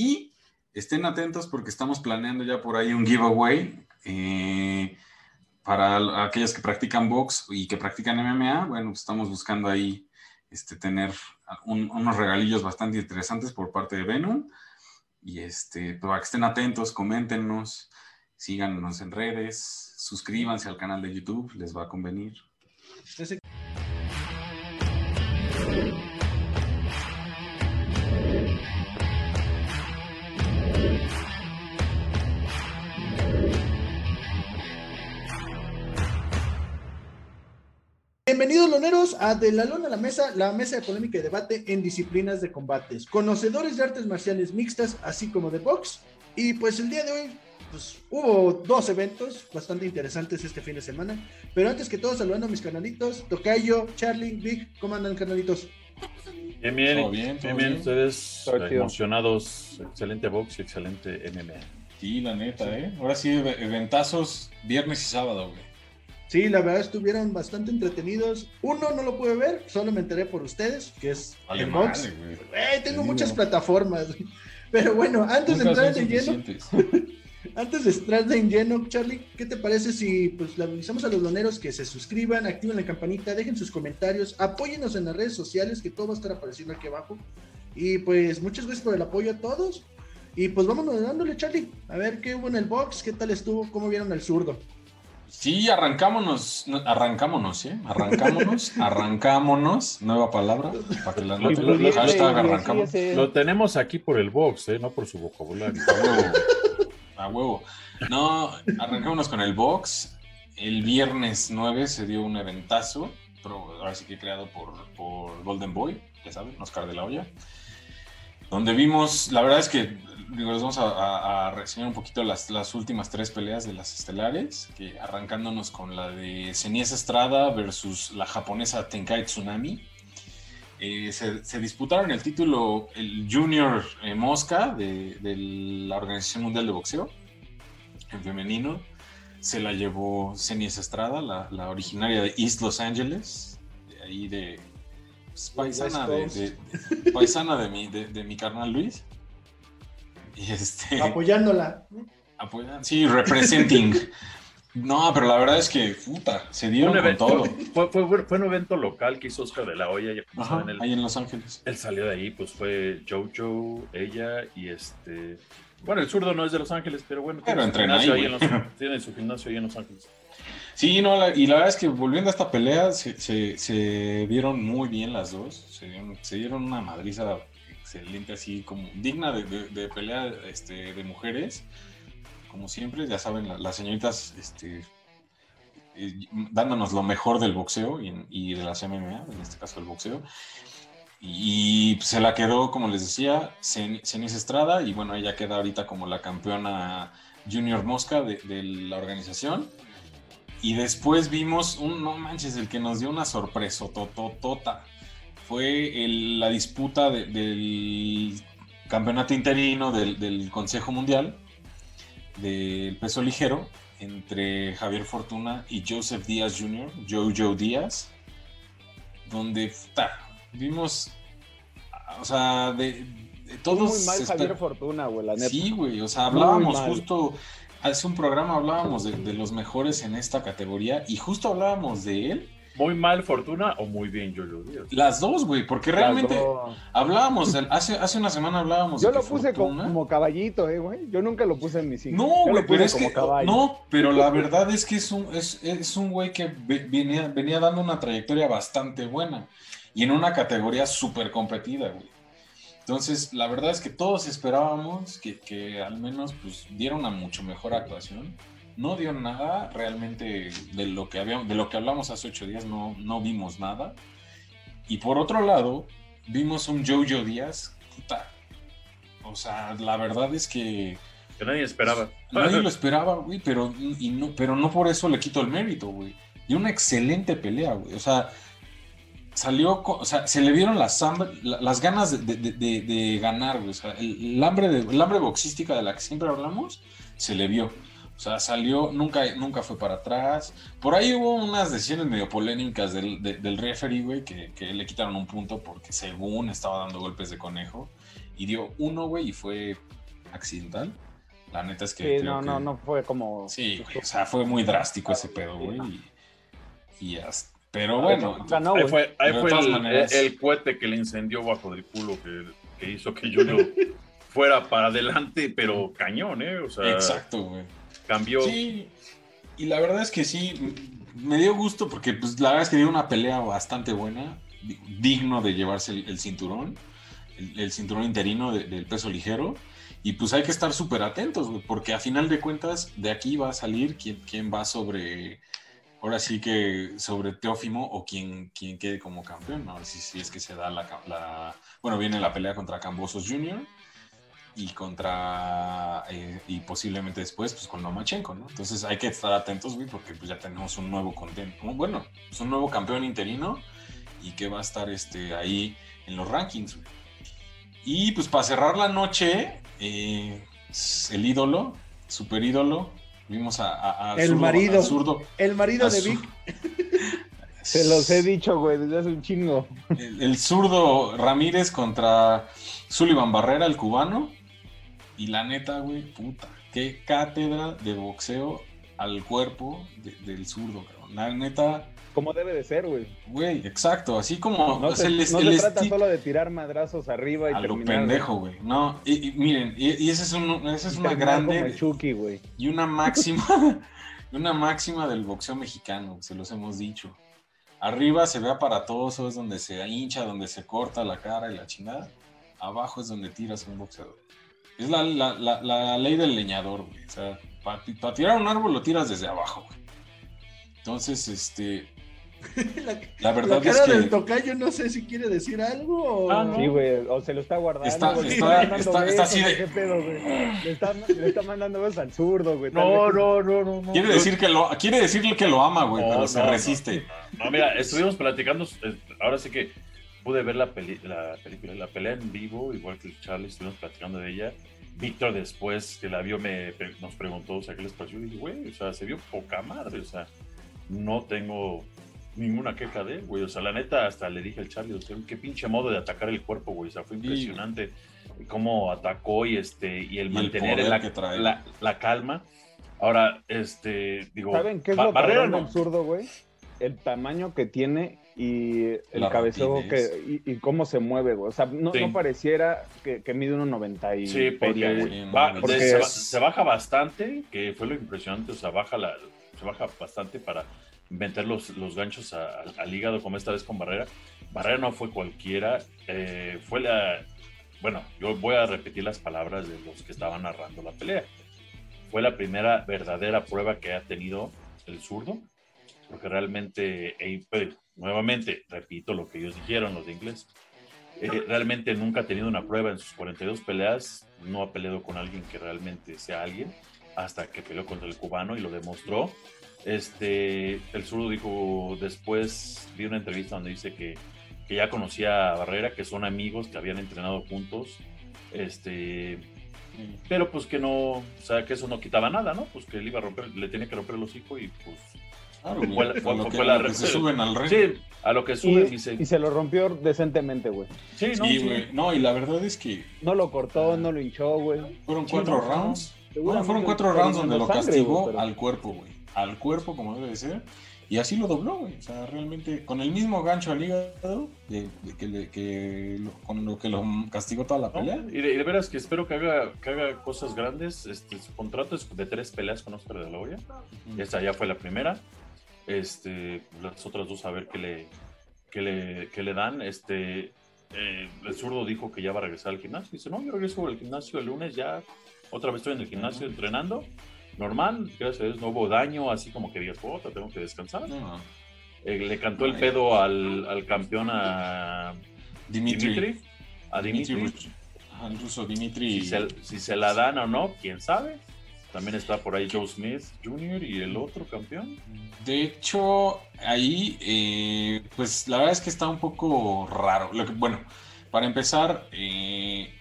Y estén atentos porque estamos planeando ya por ahí un giveaway eh, para aquellos que practican box y que practican MMA. Bueno, pues estamos buscando ahí este, tener unos regalillos bastante interesantes por parte de Venom. Y este, para que estén atentos, coméntenos, síganos en redes, suscríbanse al canal de YouTube, les va a convenir. Bienvenidos loneros a De la Lona a la Mesa, la mesa de polémica y debate en disciplinas de combates, conocedores de artes marciales mixtas, así como de box. Y pues el día de hoy, pues hubo dos eventos bastante interesantes este fin de semana. Pero antes que todo, saludando a mis canalitos, Tocayo, Charlie, Vic, ¿cómo andan canalitos? Bien, bien, bien, bien, bien, ustedes emocionados, excelente box y excelente MMA. Sí, la neta, ¿eh? Ahora sí, eventazos viernes y sábado, güey. Sí, la verdad estuvieron bastante entretenidos. Uno no lo pude ver, solo me enteré por ustedes, que es el box. tengo muchas plataformas. Pero bueno, antes de entrar en lleno, antes de entrar en lleno, Charlie, ¿qué te parece si pues le avisamos a los doneros que se suscriban, activen la campanita, dejen sus comentarios, apóyenos en las redes sociales, que todo va a estar apareciendo aquí abajo. Y pues muchas gracias por el apoyo a todos. Y pues vámonos dándole, Charlie. A ver qué hubo en el box, qué tal estuvo, cómo vieron al zurdo. Sí, arrancámonos, arrancámonos, ¿eh? Arrancámonos, arrancámonos, nueva palabra, para que la noten. Lo tenemos aquí por el box, ¿eh? No por su vocabulario. A huevo. A huevo. No, arrancámonos con el box. El viernes 9 se dio un eventazo, ahora sí que creado por, por Golden Boy, ya saben, Oscar de la Hoya, donde vimos, la verdad es que digo, les vamos a, a, reseñar un poquito las, las, últimas tres peleas de las estelares, que arrancándonos con la de Cenies Estrada versus la japonesa Tenkai Tsunami. Eh, se, disputaron el título, el Junior eh, Mosca de, la Organización Mundial de Boxeo, en femenino. Se la llevó Cenies Estrada, la, originaria de East Los Angeles, de ahí de pues, paisana, de, paisana de, mi, de mi carnal Luis. Este, Apoyándola. sí, representing. No, pero la verdad es que, puta, se dio con todo. Fue, un evento local que hizo Oscar de la Hoya. ahí en Los Ángeles. Él salió de ahí, pues fue Jojo, ella y este... Bueno, el zurdo no es de Los Ángeles, pero bueno, tiene, su, gimnasio ahí, tiene su gimnasio ahí en Los Ángeles. Sí, no, y la verdad es que volviendo a esta pelea, se, se, vieron muy bien las dos. Se dieron, se dieron una madriza excelente, así como digna de, pelea este, de mujeres. Como siempre, ya saben, las señoritas este, eh, dándonos lo mejor del boxeo y, de las MMA, en este caso el boxeo. Y se la quedó, como les decía, Cenis Estrada, y bueno, ella queda ahorita como la campeona Junior Mosca de, de la organización. Y después vimos un, no manches, el que nos dio una sorpresa, tototota fue la disputa del campeonato interino del, Consejo Mundial del peso ligero entre Javier Fortuna y Joseph Díaz Jr., Jojo Díaz, donde vimos, o sea, de, todos... Muy mal Javier Fortuna, güey, la neta. Sí, güey, o sea, hablábamos justo, hace un programa hablábamos de, de los mejores en esta categoría y justo hablábamos de él muy mal Fortuna o muy bien yo Díaz. Las dos, güey, porque realmente hablábamos, hace, hace una semana hablábamos. Yo lo puse como, caballito, eh, güey. Yo nunca lo puse en mi cinco. No, güey, pero es que, no, pero la verdad es que es un, es, es un güey que venía, venía dando una trayectoria bastante buena y en una categoría súper competida, güey. Entonces, la verdad es que todos esperábamos que, que al menos pues, diera una mucho mejor actuación no dio nada realmente de lo que habíamos, de lo que hablamos hace ocho días, no, no vimos nada. Y por otro lado, vimos un Jojo Díaz, puta. O sea, la verdad es que. Que nadie esperaba. Nadie lo esperaba, güey, pero, y no, pero no por eso le quito el mérito, güey. Y una excelente pelea, güey. O sea, salió, o sea, se le vieron las, las ganas de, ganar, güey. O sea, el, hambre de, el hambre boxística de la que siempre hablamos, se le vio. O sea, salió, nunca, nunca fue para atrás. Por ahí hubo unas decisiones medio polémicas del, del referee, güey, que, le quitaron un punto porque según estaba dando golpes de conejo. y dio uno, güey, y fue accidental. La neta es que. Sí, no, no, no fue como. Sí, o sea, fue muy drástico ese pedo, güey. Y, y Pero bueno. ahí fue, ahí fue el, el, cohete que le incendió bajo del culo que, que hizo que Junior fuera para adelante, pero cañón, ¿eh? O sea, Exacto, güey. Cambió. Sí, y la verdad es que sí, me dio gusto porque, pues, la verdad es que dio una pelea bastante buena, digno de llevarse el, cinturón, el, cinturón interino del peso ligero. Y pues hay que estar súper atentos, porque a final de cuentas de aquí va a salir quién, quién va sobre, ahora sí que sobre Teófimo o quién, quién quede como campeón, ¿no? Si, si es que se da la, Bueno, viene la pelea contra Cambosos Jr. y contra... Eh, y posiblemente después, pues con Lomachenko, ¿no? Entonces hay que estar atentos, güey, porque pues ya tenemos un nuevo contenido. Bueno, es un nuevo campeón interino y que va a estar este, ahí en los rankings, Y pues para cerrar la noche, eh, el ídolo, super ídolo. Vimos a, el marido, el marido de Vic. Se los he dicho, güey, desde hace un chingo. El, zurdo Ramírez contra Sullivan Barrera, el cubano. Y la neta, güey, puta, qué cátedra de boxeo al cuerpo del zurdo, cabrón. La neta, como debe de ser, güey. Güey, exacto, así como... No, se, trata solo de tirar madrazos arriba y A lo pendejo, güey. No, y, miren, y, esa es, un, esa es una grande... Chucky, güey. Y una máxima, una máxima del boxeo mexicano, se los hemos dicho. Arriba se ve aparatoso, es donde se hincha, donde se corta la cara y la chingada. Abajo es donde tiras un boxeador. Es la, la, la, ley del leñador, güey. O sea, para tirar un árbol lo tiras desde abajo, güey. Entonces, este, la, verdad la cara es que... del tocayo no sé si quiere decir algo o... Ah, Sí, güey, o se lo está guardando. Está, está, está, está, así de... ¿Qué pedo, güey? Le está, le está mandando besos al zurdo, güey. No, no, no, no, Quiere, decir que lo, quiere decirle que lo ama, güey, pero se resiste. No, mira, estuvimos platicando, eh, ahora sí que pude ver la, peli, la película, la pelea en vivo, igual que Charlie, estuvimos platicando de ella. Víctor después que la vio me, nos preguntó, o sea, ¿qué les pareció? Y dije, güey, o sea, se vio poca madre, o sea, no tengo ninguna queja de él, güey. O sea, la neta, hasta le dije al Charlie, o sea, qué pinche modo de atacar el cuerpo, güey. O sea, fue impresionante cómo atacó y este y el mantener la, la, calma. Ahora, este, digo, ¿saben qué es lo Barrera no. absurdo, güey? El tamaño que tiene y el cabeceo que y, cómo se mueve, güey. O sea, no, no pareciera que, que mide 1.90 y Sí, porque, se, baja bastante, que fue lo impresionante, o sea, baja la, se baja bastante para meter los, los ganchos al hígado, como esta vez con Barrera. Barrera no fue cualquiera, eh, fue la. Bueno, yo voy a repetir las palabras de los que estaban narrando la pelea. Fue la primera verdadera prueba que ha tenido el zurdo, porque realmente, pues, nuevamente, repito lo que ellos dijeron, los de inglés. Eh, realmente nunca ha tenido una prueba en sus 42 peleas, no ha peleado con alguien que realmente sea alguien, hasta que peleó contra el cubano y lo demostró este, el zurdo dijo después, vi una entrevista donde dice que, que, ya conocía a Barrera, que son amigos, que habían entrenado juntos, este, pero pues que no, o sea, que eso no quitaba nada, ¿no? Pues que él iba a romper, le tenía que romper el hocico y pues... Claro, fue, fue, fue, la, que se suben al ring. Sí, a lo que suben y, se... y se lo rompió decentemente, güey. Sí, no, sí, no, y la verdad es que... No lo cortó, no lo hinchó, güey. Fueron cuatro rounds. No, fueron cuatro rounds donde lo castigó al cuerpo, güey al cuerpo como debe ser. Y así lo dobló, güey. O sea, realmente con el mismo gancho al hígado de, que, con lo que lo castigó toda la pelea. y, de, veras que espero que haga, que haga cosas grandes. Este, su contrato es de tres peleas con Oscar de la Hoya. Esta ya fue la primera. Este, las otras dos a ver qué le, qué le, qué le dan. Este, eh, el zurdo dijo que ya va a regresar al gimnasio. Dice, no, yo regreso al gimnasio el lunes ya. Otra vez estoy en el gimnasio entrenando normal, gracias a Dios no hubo daño, así como que digas, puta, tengo que descansar. Eh, le cantó el pedo al, al campeón a Dimitri. a Dimitri. incluso Dimitri. Si se, la dan o no, quién sabe. También está por ahí Joe Smith Jr. y el otro campeón. De hecho, ahí, eh, pues la verdad es que está un poco raro. Lo que, bueno, para empezar, eh,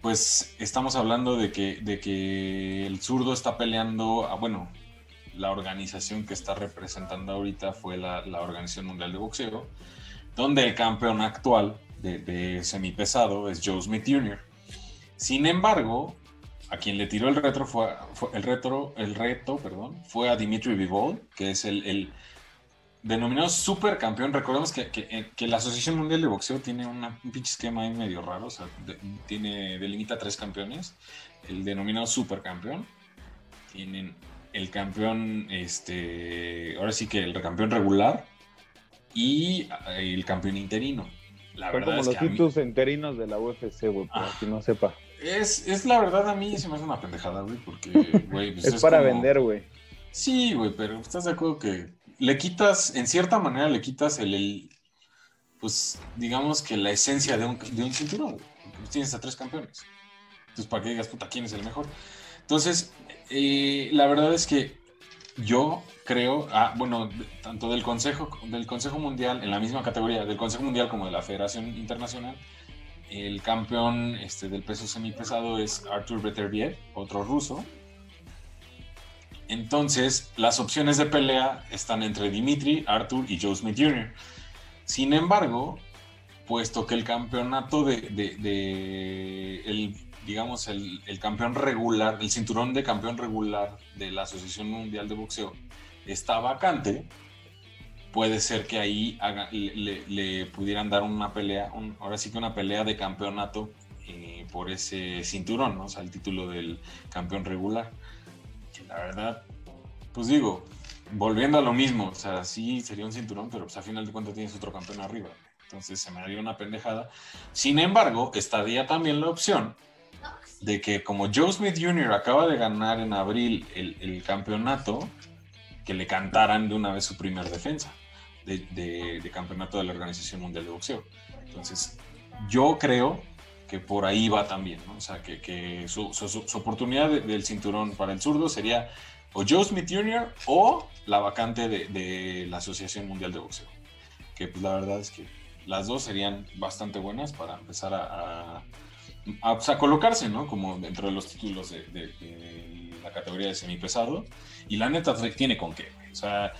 pues estamos hablando de que, de que el zurdo está peleando, a, bueno, la organización que está representando ahorita fue la, Organización Mundial de Boxeo, donde el campeón actual de, de semipesado es Joe Smith Jr. Sin embargo, a quien le tiró el retro fue, el retro, el reto, perdón, fue a Dimitri Vivol, que es el, denominado supercampeón. Recordemos que, que, la Asociación Mundial de Boxeo tiene un pinche esquema ahí medio raro, o sea, tiene, delimita tres campeones. El denominado supercampeón. Tienen el campeón, este, ahora sí que el campeón regular y el campeón interino. La verdad como los títulos interinos de la UFC, güey, para ah. que no sepa. Es, es la verdad, a mí se me hace una pendejada, güey, porque, güey. Pues es, para vender, güey. Sí, güey, pero estás de acuerdo que le quitas, en cierta manera le quitas el, pues, digamos que la esencia de un, de un cinturón, güey. Porque tienes a tres campeones. Entonces, para que digas, puta, ¿quién es el mejor? Entonces, eh, la verdad es que yo creo, ah, bueno, tanto del Consejo, del Consejo Mundial, en la misma categoría, del Consejo Mundial como de la Federación Internacional, el campeón este, del peso semipesado es Arthur Beterbiev, otro ruso. Entonces, las opciones de pelea están entre Dimitri, Arthur y Joe Smith Jr. Sin embargo, puesto que el campeonato de, de el digamos, el, campeón regular, el cinturón de campeón regular de la Asociación Mundial de Boxeo está vacante, puede ser que ahí le, pudieran dar una pelea, ahora sí que una pelea de campeonato eh, por ese cinturón, ¿no? O sea, el título del campeón regular. la verdad, pues digo, volviendo a lo mismo, o sea, sí sería un cinturón, pero pues a final de cuentas tienes otro campeón arriba. Entonces se me haría una pendejada. Sin embargo, estaría también la opción de que como Joe Smith Jr. acaba de ganar en abril el, campeonato, que le cantaran de una vez su primer defensa de, campeonato de la Organización Mundial de Boxeo. Entonces, yo creo que por ahí va también, ¿no? O sea, que, su, oportunidad del cinturón para el zurdo sería o Joe Smith Jr. o la vacante de, la Asociación Mundial de Boxeo. Que pues la verdad es que las dos serían bastante buenas para empezar a a, colocarse, ¿no? Como dentro de los títulos de, la categoría de semipesado. Y la neta tiene con qué, O sea,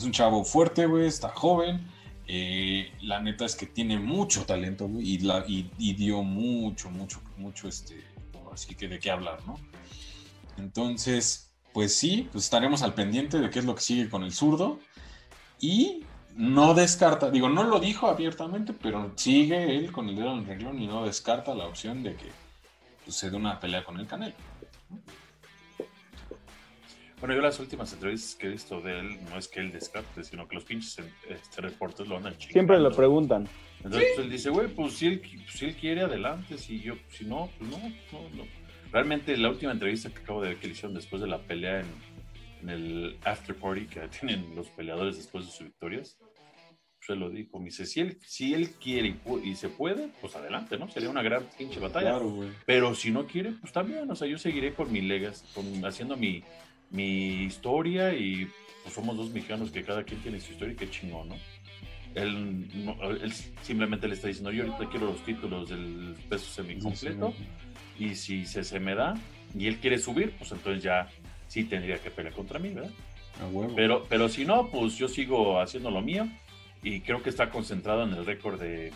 es un chavo fuerte, güey, está joven. Eh, la neta es que tiene mucho talento, y, dio mucho, mucho, mucho, este, así que de qué hablar, ¿no? Entonces, pues sí, pues estaremos al pendiente de qué es lo que sigue con el zurdo. Y no descarta, digo, no lo dijo abiertamente, pero sigue él con el dedo en el renglón y no descarta la opción de que suceda una pelea con el Canelo. Bueno, yo las últimas entrevistas que he visto de él, no es que él descarte, sino que los pinches este, reportes lo andan chingando. Siempre lo preguntan. Entonces pues, él dice, güey, pues si él, si él quiere, adelante. Si, yo, si no, pues no, no, no. Realmente la última entrevista que acabo de ver que le hicieron después de la pelea en, en el after party que tienen los peleadores después de sus victorias, se lo dijo, me dice, si él, si él quiere y, se puede, pues adelante, ¿no? Sería una gran pinche batalla. Pero si no quiere, pues también, o sea, yo seguiré con mi legas, con, haciendo mi, mi historia y pues somos dos mexicanos que cada quien tiene su historia y qué chingón, ¿no? Él, él simplemente le está diciendo, yo ahorita quiero los títulos del peso semicompleto y si se, se me da y él quiere subir, pues entonces ya sí tendría que pelear contra mí, ¿verdad? Pero, pero si no, pues yo sigo haciendo lo mío y creo que está concentrado en el récord de,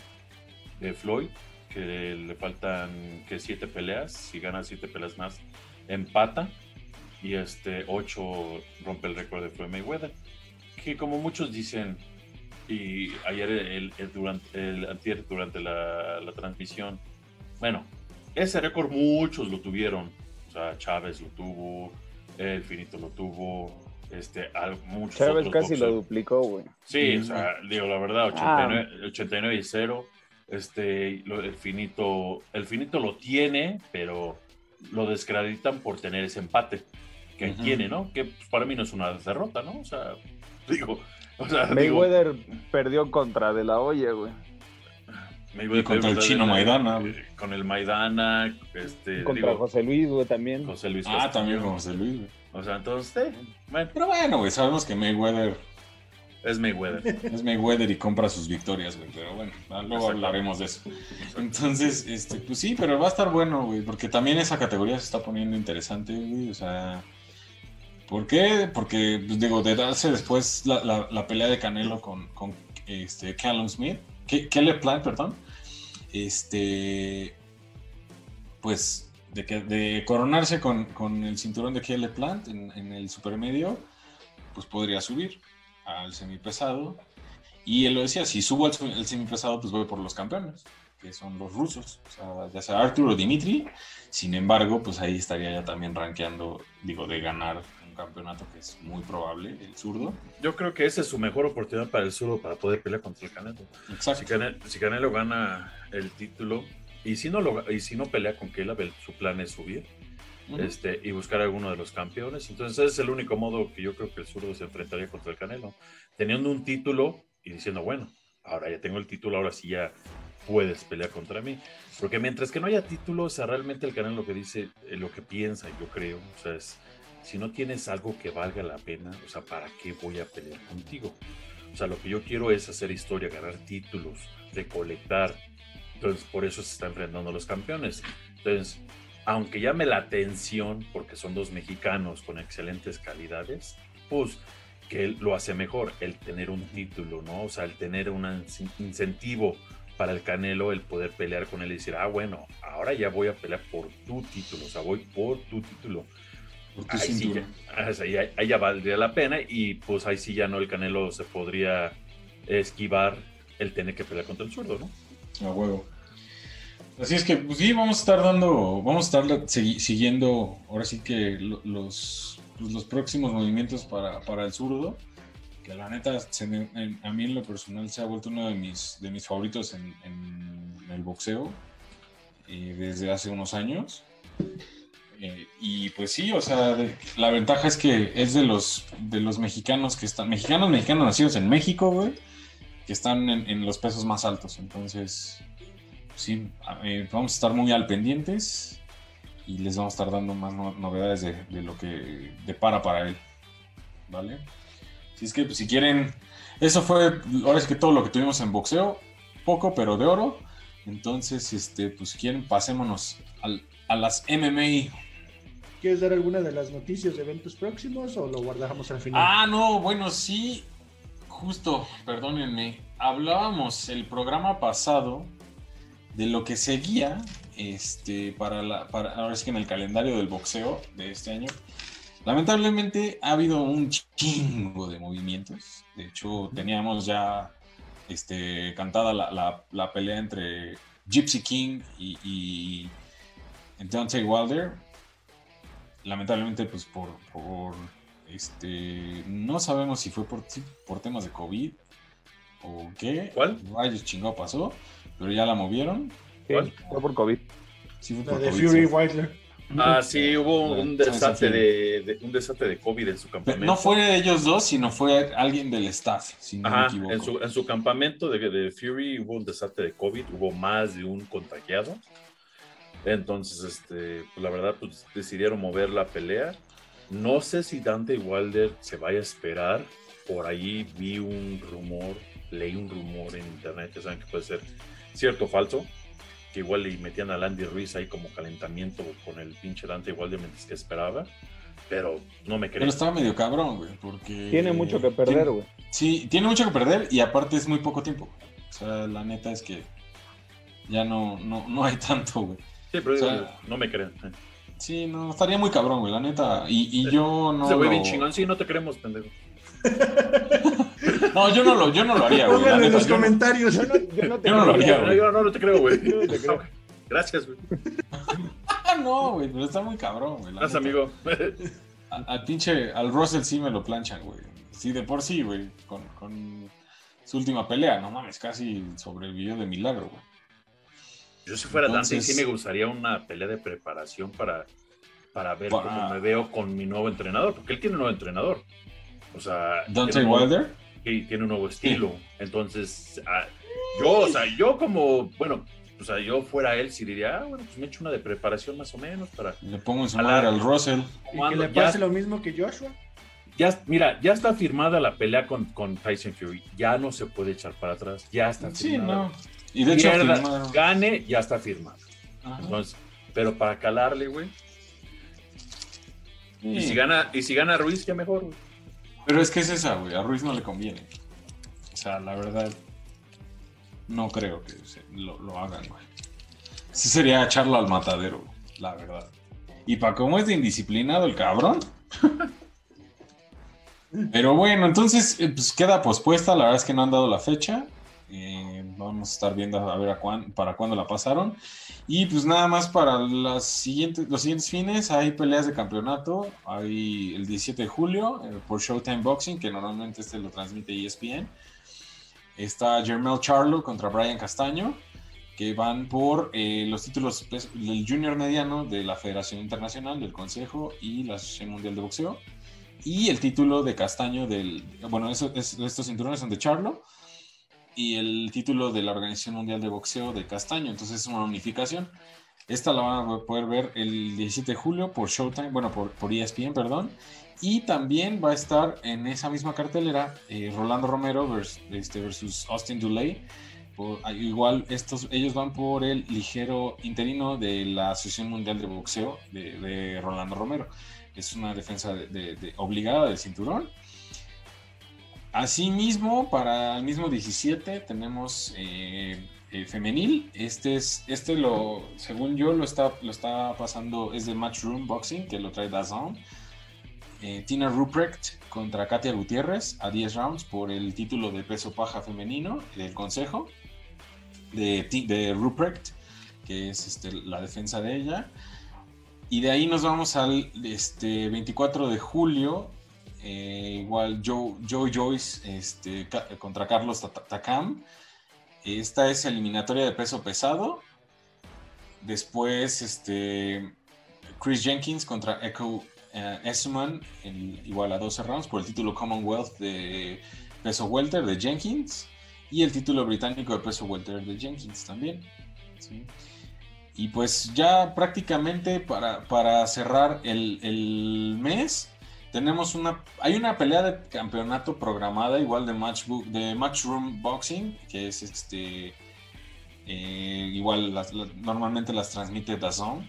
de, Floyd, que le faltan que siete peleas, si gana siete peleas más, empata y este ocho rompe el récord de Floyd Mayweather, que como muchos dicen y ayer el, durante el durante la, la transmisión, bueno, ese récord muchos lo tuvieron, o sea, Chávez lo tuvo, el Finito lo tuvo, este, muchos Chávez casi lo duplicó, güey. Sí, o sea, digo la verdad, 89, ah. y 0. Este, el finito, el finito lo tiene, pero lo descreditan por tener ese empate que tiene, ¿no? Que pues, para mí no es una derrota, ¿no? O sea, digo, o sea, Mayweather perdió contra De La Hoya, güey. Y contra el chino Maidana. Con el Maidana. Este, contra José Luis, güey, también. José Luis. Ah, también con José Luis, güey. O sea, entonces, bueno. Pero bueno, güey, sabemos que Mayweather. Es Mayweather. Es Mayweather y compra sus victorias, güey. Pero bueno, luego hablaremos de eso. Entonces, este, pues sí, pero va a estar bueno, güey. Porque también esa categoría se está poniendo interesante, güey. O sea. ¿Por qué? Porque, pues, digo, de darse después la, la, pelea de Canelo con, con este, Callum Smith. Kelly Plant, perdón. Este pues, de, que, de coronarse con, el cinturón de Kelly Plant en, el supermedio, pues podría subir al semipesado. Y él lo decía, si subo al, semipesado, pues voy por los campeones, que son los rusos, ya sea Arthur o Dimitri. Sin embargo, pues ahí estaría ya también rankeando, digo, de ganar un campeonato que es muy probable, el zurdo. Yo creo que esa es su mejor oportunidad para el zurdo para poder pelear contra el Canelo. Exacto. Si Canelo, gana el título, y si no, lo, y si no pelea con Caleb, su plan es subir este, y buscar a alguno de los campeones. Entonces, ese es el único modo que yo creo que el zurdo se enfrentaría contra el Canelo. Teniendo un título y diciendo, bueno, ahora ya tengo el título, ahora sí ya puedes pelear contra mí. Porque mientras que no haya título, o sea, realmente el Canelo lo que dice, eh, lo que piensa, yo creo, o sea, es, si no tienes algo que valga la pena, o sea, ¿para qué voy a pelear contigo? O sea, lo que yo quiero es hacer historia, ganar títulos, recolectar. Entonces, por eso se están enfrentando los campeones. Entonces, aunque llame la atención, porque son dos mexicanos con excelentes calidades, pues que lo hace mejor, el tener un título, ¿no? O sea, el tener un incentivo para el Canelo, el poder pelear con él y decir, ah, bueno, ahora ya voy a pelear por tu título, o sea, voy por tu título. Ahí, ya, ahí, ya valdría la pena y pues ahí sí ya no el Canelo se podría esquivar el tener que pelear contra el zurdo, ¿no? A huevo. Así es que, pues sí, vamos a estar dando, vamos a estar siguiendo ahora sí que los, pues, los próximos movimientos para, para el zurdo, que la neta, a mí en lo personal se ha vuelto uno de mis, de mis favoritos en, el boxeo eh, desde hace unos años. Eh, y pues sí, o sea, la ventaja es que es de los, de los mexicanos que están, mexicanos, mexicanos nacidos en México, güey, que están en, los pesos más altos. Entonces, sí, vamos a estar muy al pendientes y les vamos a estar dando más novedades de, lo que depara para él. ¿Vale? Si es que pues, si quieren, eso fue, ahora es que todo lo que tuvimos en boxeo, poco pero de oro. Entonces, este, pues si quieren, pasémonos a las MMA. ¿Quieres dar alguna de las noticias de eventos próximos o lo guardamos al final? Ah, no, bueno, sí, justo, perdónenme. Hablábamos el programa pasado de lo que seguía este, para, la, para ahora sí que en el calendario del boxeo de este año. Lamentablemente ha habido un chingo de movimientos. De hecho, teníamos ya este, cantada la, la, pelea entre Gypsy King y, y Dante Wilder. Lamentablemente, pues por, por este, no sabemos si fue por, por temas de COVID o qué. ¿Cuál? Vaya chingado pasó pero ya la movieron. ¿Cuál? Fue por COVID. Sí, fue por de Fury Wilder. Ah, sí, hubo un desastre de, un desastre de COVID en su campamento. No fue ellos dos, sino fue alguien del staff, si no me equivoco. En su, en su campamento de, de, Fury hubo un desastre de COVID, hubo más de un contagiado. Entonces, este, pues la verdad, pues decidieron mover la pelea. No sé si Dante Wilder se vaya a esperar. Por ahí vi un rumor, leí un rumor en internet que saben que puede ser cierto o falso, que igual le metían a Landy Ruiz ahí como calentamiento con el pinche Dante de mentes que esperaba, pero no me creo. Pero estaba medio cabrón, güey, porque... Tiene mucho que perder, güey. Sí, tiene mucho que perder y aparte es muy poco tiempo. O sea, la neta es que ya no, no, no hay tanto, güey. Sí, pero no me creen. Sí, no, estaría muy cabrón, güey, la neta. Y, y yo no. Se ve bien chingón, sí, no te creemos, pendejo. No, yo no lo, yo no lo haría, güey. Pónganlo en los comentarios. Yo no, yo no, te yo no lo haría, güey. Yo no, no te creo, güey. No te creo. Gracias, güey. no, güey, pero está muy cabrón, güey. Gracias, amigo. Al pinche, al Russell sí me lo planchan, güey. Sí, de por sí, güey. Con, con su última pelea, no mames, casi sobrevivió de milagro, güey. Yo si fuera Dante, sí me gustaría una pelea de preparación para, para ver cómo me veo con mi nuevo entrenador, porque él tiene un nuevo entrenador. O sea, Dante Wilder tiene un nuevo estilo. Entonces, ah, yo, o sea, yo como, bueno, o sea, yo fuera él, sí diría, ah, bueno, pues me echo una de preparación más o menos para. Le pongo en su madre al Russell. Y que le pase lo mismo que Joshua. Ya, mira, ya está firmada la pelea con, con Tyson Fury. Ya no se puede echar para atrás. Ya está firmada. Sí, no. Y de hecho, gane, ya está firmada. Entonces, pero para calarle, güey. Y si gana, y si gana Ruiz, ya mejor, güey. Pero es que es esa, güey. A Ruiz no le conviene. O sea, la verdad, no creo que lo, lo hagan, güey. Sí sería echarlo al matadero, güey. la verdad. Y para cómo es de indisciplinado el cabrón. Pero bueno, entonces eh, pues queda pospuesta, la verdad es que no han dado la fecha. Eh, vamos a estar viendo a ver para cuándo la pasaron. Y pues nada más para las siguientes, los siguientes fines hay peleas de campeonato. Hay el 17 de julio eh, por Showtime Boxing, que normalmente este lo transmite ESPN. Está Jermel Charlo contra Brian Castaño, que van por los títulos del junior mediano de la Federación Internacional, del Consejo y la Asociación Mundial de Boxeo y el título de castaño del, bueno, estos cinturones son de Charlo y el título de la Organización Mundial de Boxeo de castaño, entonces es una unificación. Esta la van a poder ver el 17 de julio por Showtime, bueno, por, por ESPN, perdón. Y también va a estar en esa misma cartelera eh, Rolando Romero versus, este, versus Austin Dulay. igual estos, ellos van por el ligero interino de la Asociación Mundial de Boxeo de, Rolando Romero es una defensa de, obligada del cinturón. Asimismo, para el mismo 17 tenemos eh, femenil. Este es, este lo, según yo lo está, lo está pasando, es de Matchroom Boxing, que lo trae Dazón. Eh, Tina Ruprecht contra Katia Gutiérrez a 10 rounds por el título de peso paja femenino del consejo de, de Ruprecht, que es este, la defensa de ella. Y de ahí nos vamos al este, 24 de julio. Eh, igual Joe, Joe Joyce este, contra Carlos Takam. Esta es eliminatoria de peso pesado. Después, este, Chris Jenkins contra Echo uh, igual a 12 rounds, por el título Commonwealth de peso welter de Jenkins. Y el título británico de peso welter de Jenkins también. Y pues ya prácticamente para, cerrar el, mes, tenemos una. Hay una pelea de campeonato programada, igual de, match, de Matchroom Boxing, que es este. Eh, igual normalmente las transmite Dazón.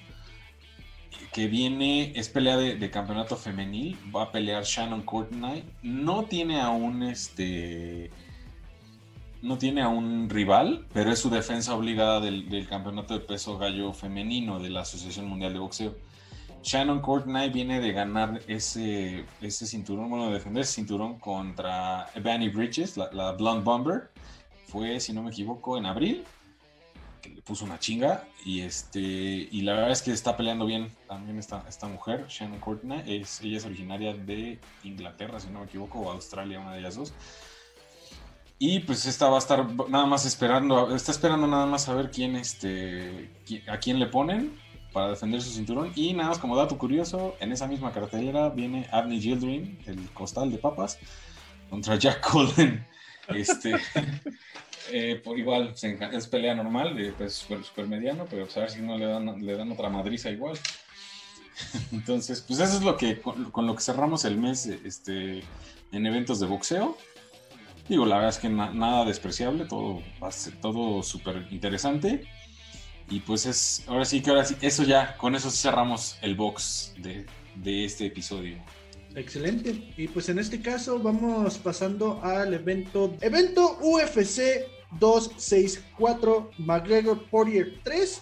Que viene, es pelea de, campeonato femenil. Va a pelear Shannon Courtney. No tiene aún este no tiene a un rival, pero es su defensa obligada del, campeonato de peso gallo femenino de la Asociación Mundial de Boxeo. Shannon Courtney viene de ganar ese, ese cinturón, bueno, de defender ese cinturón contra Ebony Bridges, la, la Blonde Bomber. Fue, si no me equivoco, en abril, que le puso una chinga. Y, este, y la verdad es que está peleando bien también esta, esta mujer, Shannon Courtney. Es, ella es originaria de Inglaterra, si no me equivoco, o Australia, una de ellas dos. Y pues esta va a estar nada más esperando, está esperando nada más a ver quién, este, a quién le ponen para defender su cinturón. Y nada más como dato curioso, en esa misma cartelera viene Arnie Gildrin, el costal de papas, contra Jack Colden. Este, eh, por igual, es pelea normal, de pues, super, mediano, pero pues, a ver si no le dan, le dan otra madriza igual. Entonces, pues eso es lo que, con, con, lo que cerramos el mes este, en eventos de boxeo. Digo, la verdad es que nada despreciable, todo, todo súper interesante. Y pues es, ahora sí que ahora sí, eso ya, con eso cerramos el box de, de este episodio. Excelente. Y pues en este caso vamos pasando al evento, evento UFC 264 McGregor Poirier 3.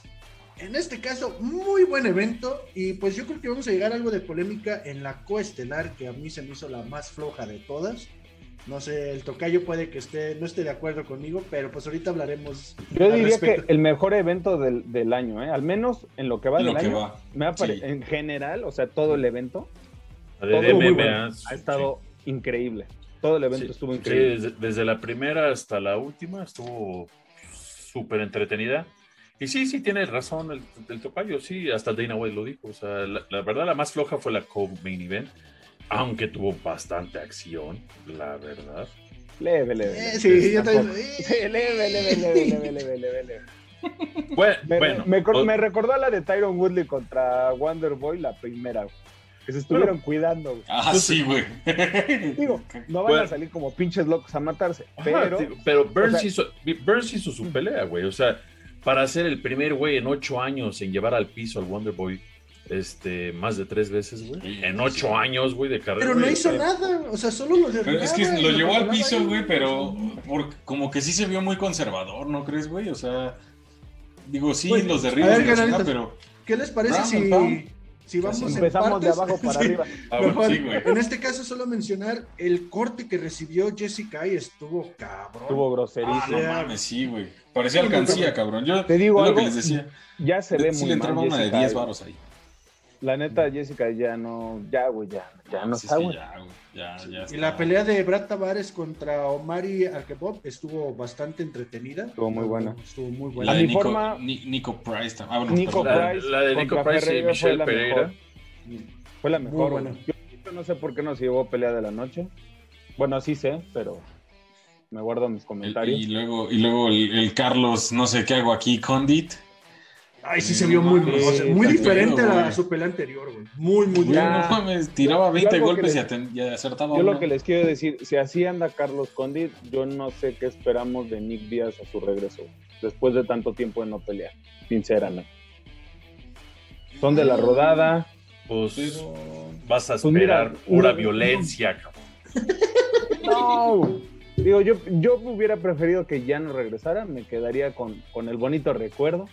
En este caso, muy buen evento. Y pues yo creo que vamos a llegar a algo de polémica en la coestelar, que a mí se me hizo la más floja de todas. No sé, el tocayo puede que esté, no esté de acuerdo conmigo, pero pues ahorita hablaremos. Yo diría que el mejor evento del, año, ¿eh? al menos en lo que va del año, me ha en general, o sea, todo el evento, ha estado increíble. Todo el evento estuvo increíble. desde, la primera hasta la última estuvo súper entretenida. Y sí, sí, tiene razón el, tocayo, sí, hasta Dana White lo dijo. O sea, la, la verdad, la más floja fue la co-main event aunque tuvo bastante acción, la verdad. Leve, leve. sí, yo también. Sí, leve, leve, leve, leve, leve, leve. Bueno, me, bueno, me, recordó a la de Tyron Woodley contra Wonder Boy, la primera, que se estuvieron cuidando. Ah, sí, güey. Digo, no van a salir como pinches locos a matarse, pero... pero Burns, hizo, Burns hizo su pelea, güey, o sea, para ser el primer güey en ocho años en llevar al piso al Wonder Boy este, más de tres veces, güey. En ocho años, güey, de carrera. Pero no hizo nada, o sea, solo lo Es que lo llevó al piso, güey, pero como que sí se vio muy conservador, ¿no crees, güey? O sea, digo, sí, los derribos, pero ¿qué les parece si, si vamos empezamos de abajo para arriba? en este caso solo mencionar el corte que recibió Jessica y estuvo cabrón. Estuvo groserísimo. Ah, no mames, sí, güey. Parecía alcancía, cabrón. Yo te digo algo, que les decía. Ya se ve sí, muy le entraba una de 10 varos ahí. La neta, Jessica ya no, ya, güey, ya, ya no está, güey. Ya, ya, y la pelea de Brad Tavares contra Omari Arkebov estuvo bastante entretenida. Estuvo muy buena. Estuvo muy buena. La de Nico, forma, Nico Price. Ah, bueno, Nico Price la, de Nico Price y Michelle Pereira. Fue la mejor. Bueno. Yo no sé por qué no se llevó pelea de la noche. Bueno, sí sé, pero me guardo mis comentarios. Y, luego, y luego el, Carlos, no sé qué hago aquí, Condit. Ay, sí se vio muy, muy diferente a, su pelea anterior, güey. Muy, muy bien. No mames, tiraba 20 golpes y, acertaba. Yo lo que les quiero decir, si así anda Carlos Condit, yo no sé qué esperamos de Nick Díaz a su regreso, después de tanto tiempo de no pelear, sinceramente. Son de la rodada. Pues vas a pues esperar pura violencia, No. Digo, yo, yo hubiera preferido que ya no regresara, me quedaría con, con el bonito recuerdo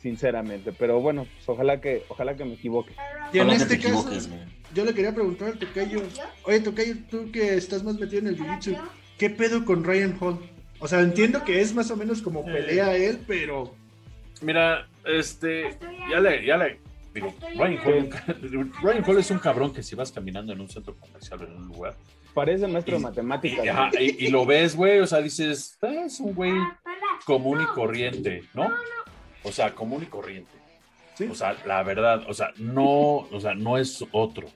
sinceramente. Pero bueno, pues ojalá que, ojalá que me equivoque. Y en este caso, yo le quería preguntar al Tocayo, oye Tocayo, tú que estás más metido en el jiu ¿qué pedo con Ryan Hall? O sea, entiendo que es más o menos como pelea él, pero... Mira, este, ya le, ya le, Ryan Hall, Ryan Hall es un cabrón que si vas caminando en un centro comercial en un lugar. Parece maestro de matemáticas. Y, y, lo ves, güey, o sea, dices, es un güey común y corriente, ¿no? O sea, común y corriente. O sea, la verdad, o sea, no, o sea, no es otro.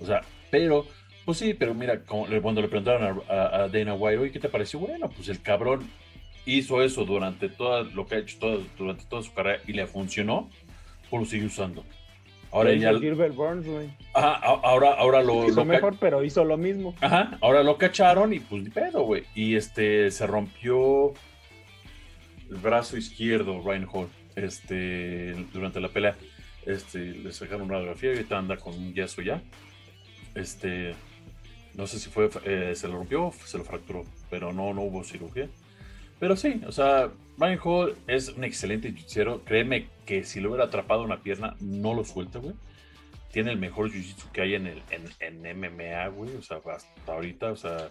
O sea, pero, pues sí, pero mira, cuando le preguntaron a, Dana White, ¿qué te pareció? Bueno, pues el cabrón hizo eso durante todo lo que ha hecho durante toda su carrera y le funcionó, pues lo sigue usando. Ahora ya. Burns, güey. Ajá, ahora, ahora lo. Hizo mejor, pero hizo lo mismo. Ajá, ahora lo cacharon y pues ni pedo, güey. Y este se rompió el brazo izquierdo, Ryan Hall este, durante la pelea. Este, le sacaron una radiografía y ahorita anda con un yeso ya. Este, no sé si fue, eh, se lo rompió se lo fracturó, pero no, no hubo cirugía. Pero sí, o sea, Ryan Hall es un excelente jiu Créeme que si lo hubiera atrapado una pierna, no lo suelta, güey. Tiene el mejor jiu-jitsu que hay en, el, en, en MMA, güey. O sea, hasta ahorita, o sea,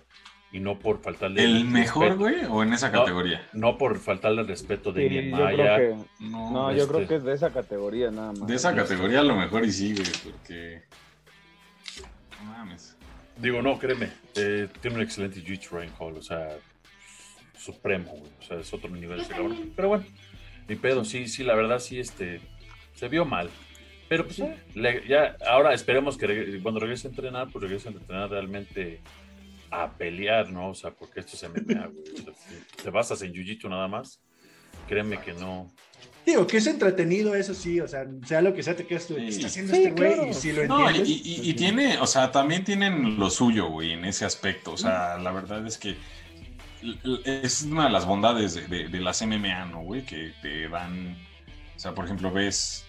y no por faltarle el mejor güey o en esa categoría no, por faltarle el respeto de sí, Maya. no, yo creo este que es de esa categoría nada más. de esa categoría a lo mejor y sí güey porque no mames. Digo no créeme eh, tiene un excelente jiu Ryan Hall o sea supremo güey o sea es otro nivel cabrón pero bueno mi pedo sí sí la verdad sí este se vio mal. Pero pues ya ahora esperemos que cuando regrese a entrenar pues regrese a entrenar realmente a pelear, ¿no? O sea, porque esto se MMA, güey. te basas en jiu nada más, créeme que no. Digo, que es entretenido, eso sí, o sea, sea lo que sea, te quedas tú, ¿qué está haciendo este güey? Y si lo entiendes. y, tiene, o sea, también tienen lo suyo, güey, en ese aspecto. O sea, la verdad es que es una de las bondades de, de, las MMA, ¿no, güey? Que te dan, o sea, por ejemplo, ves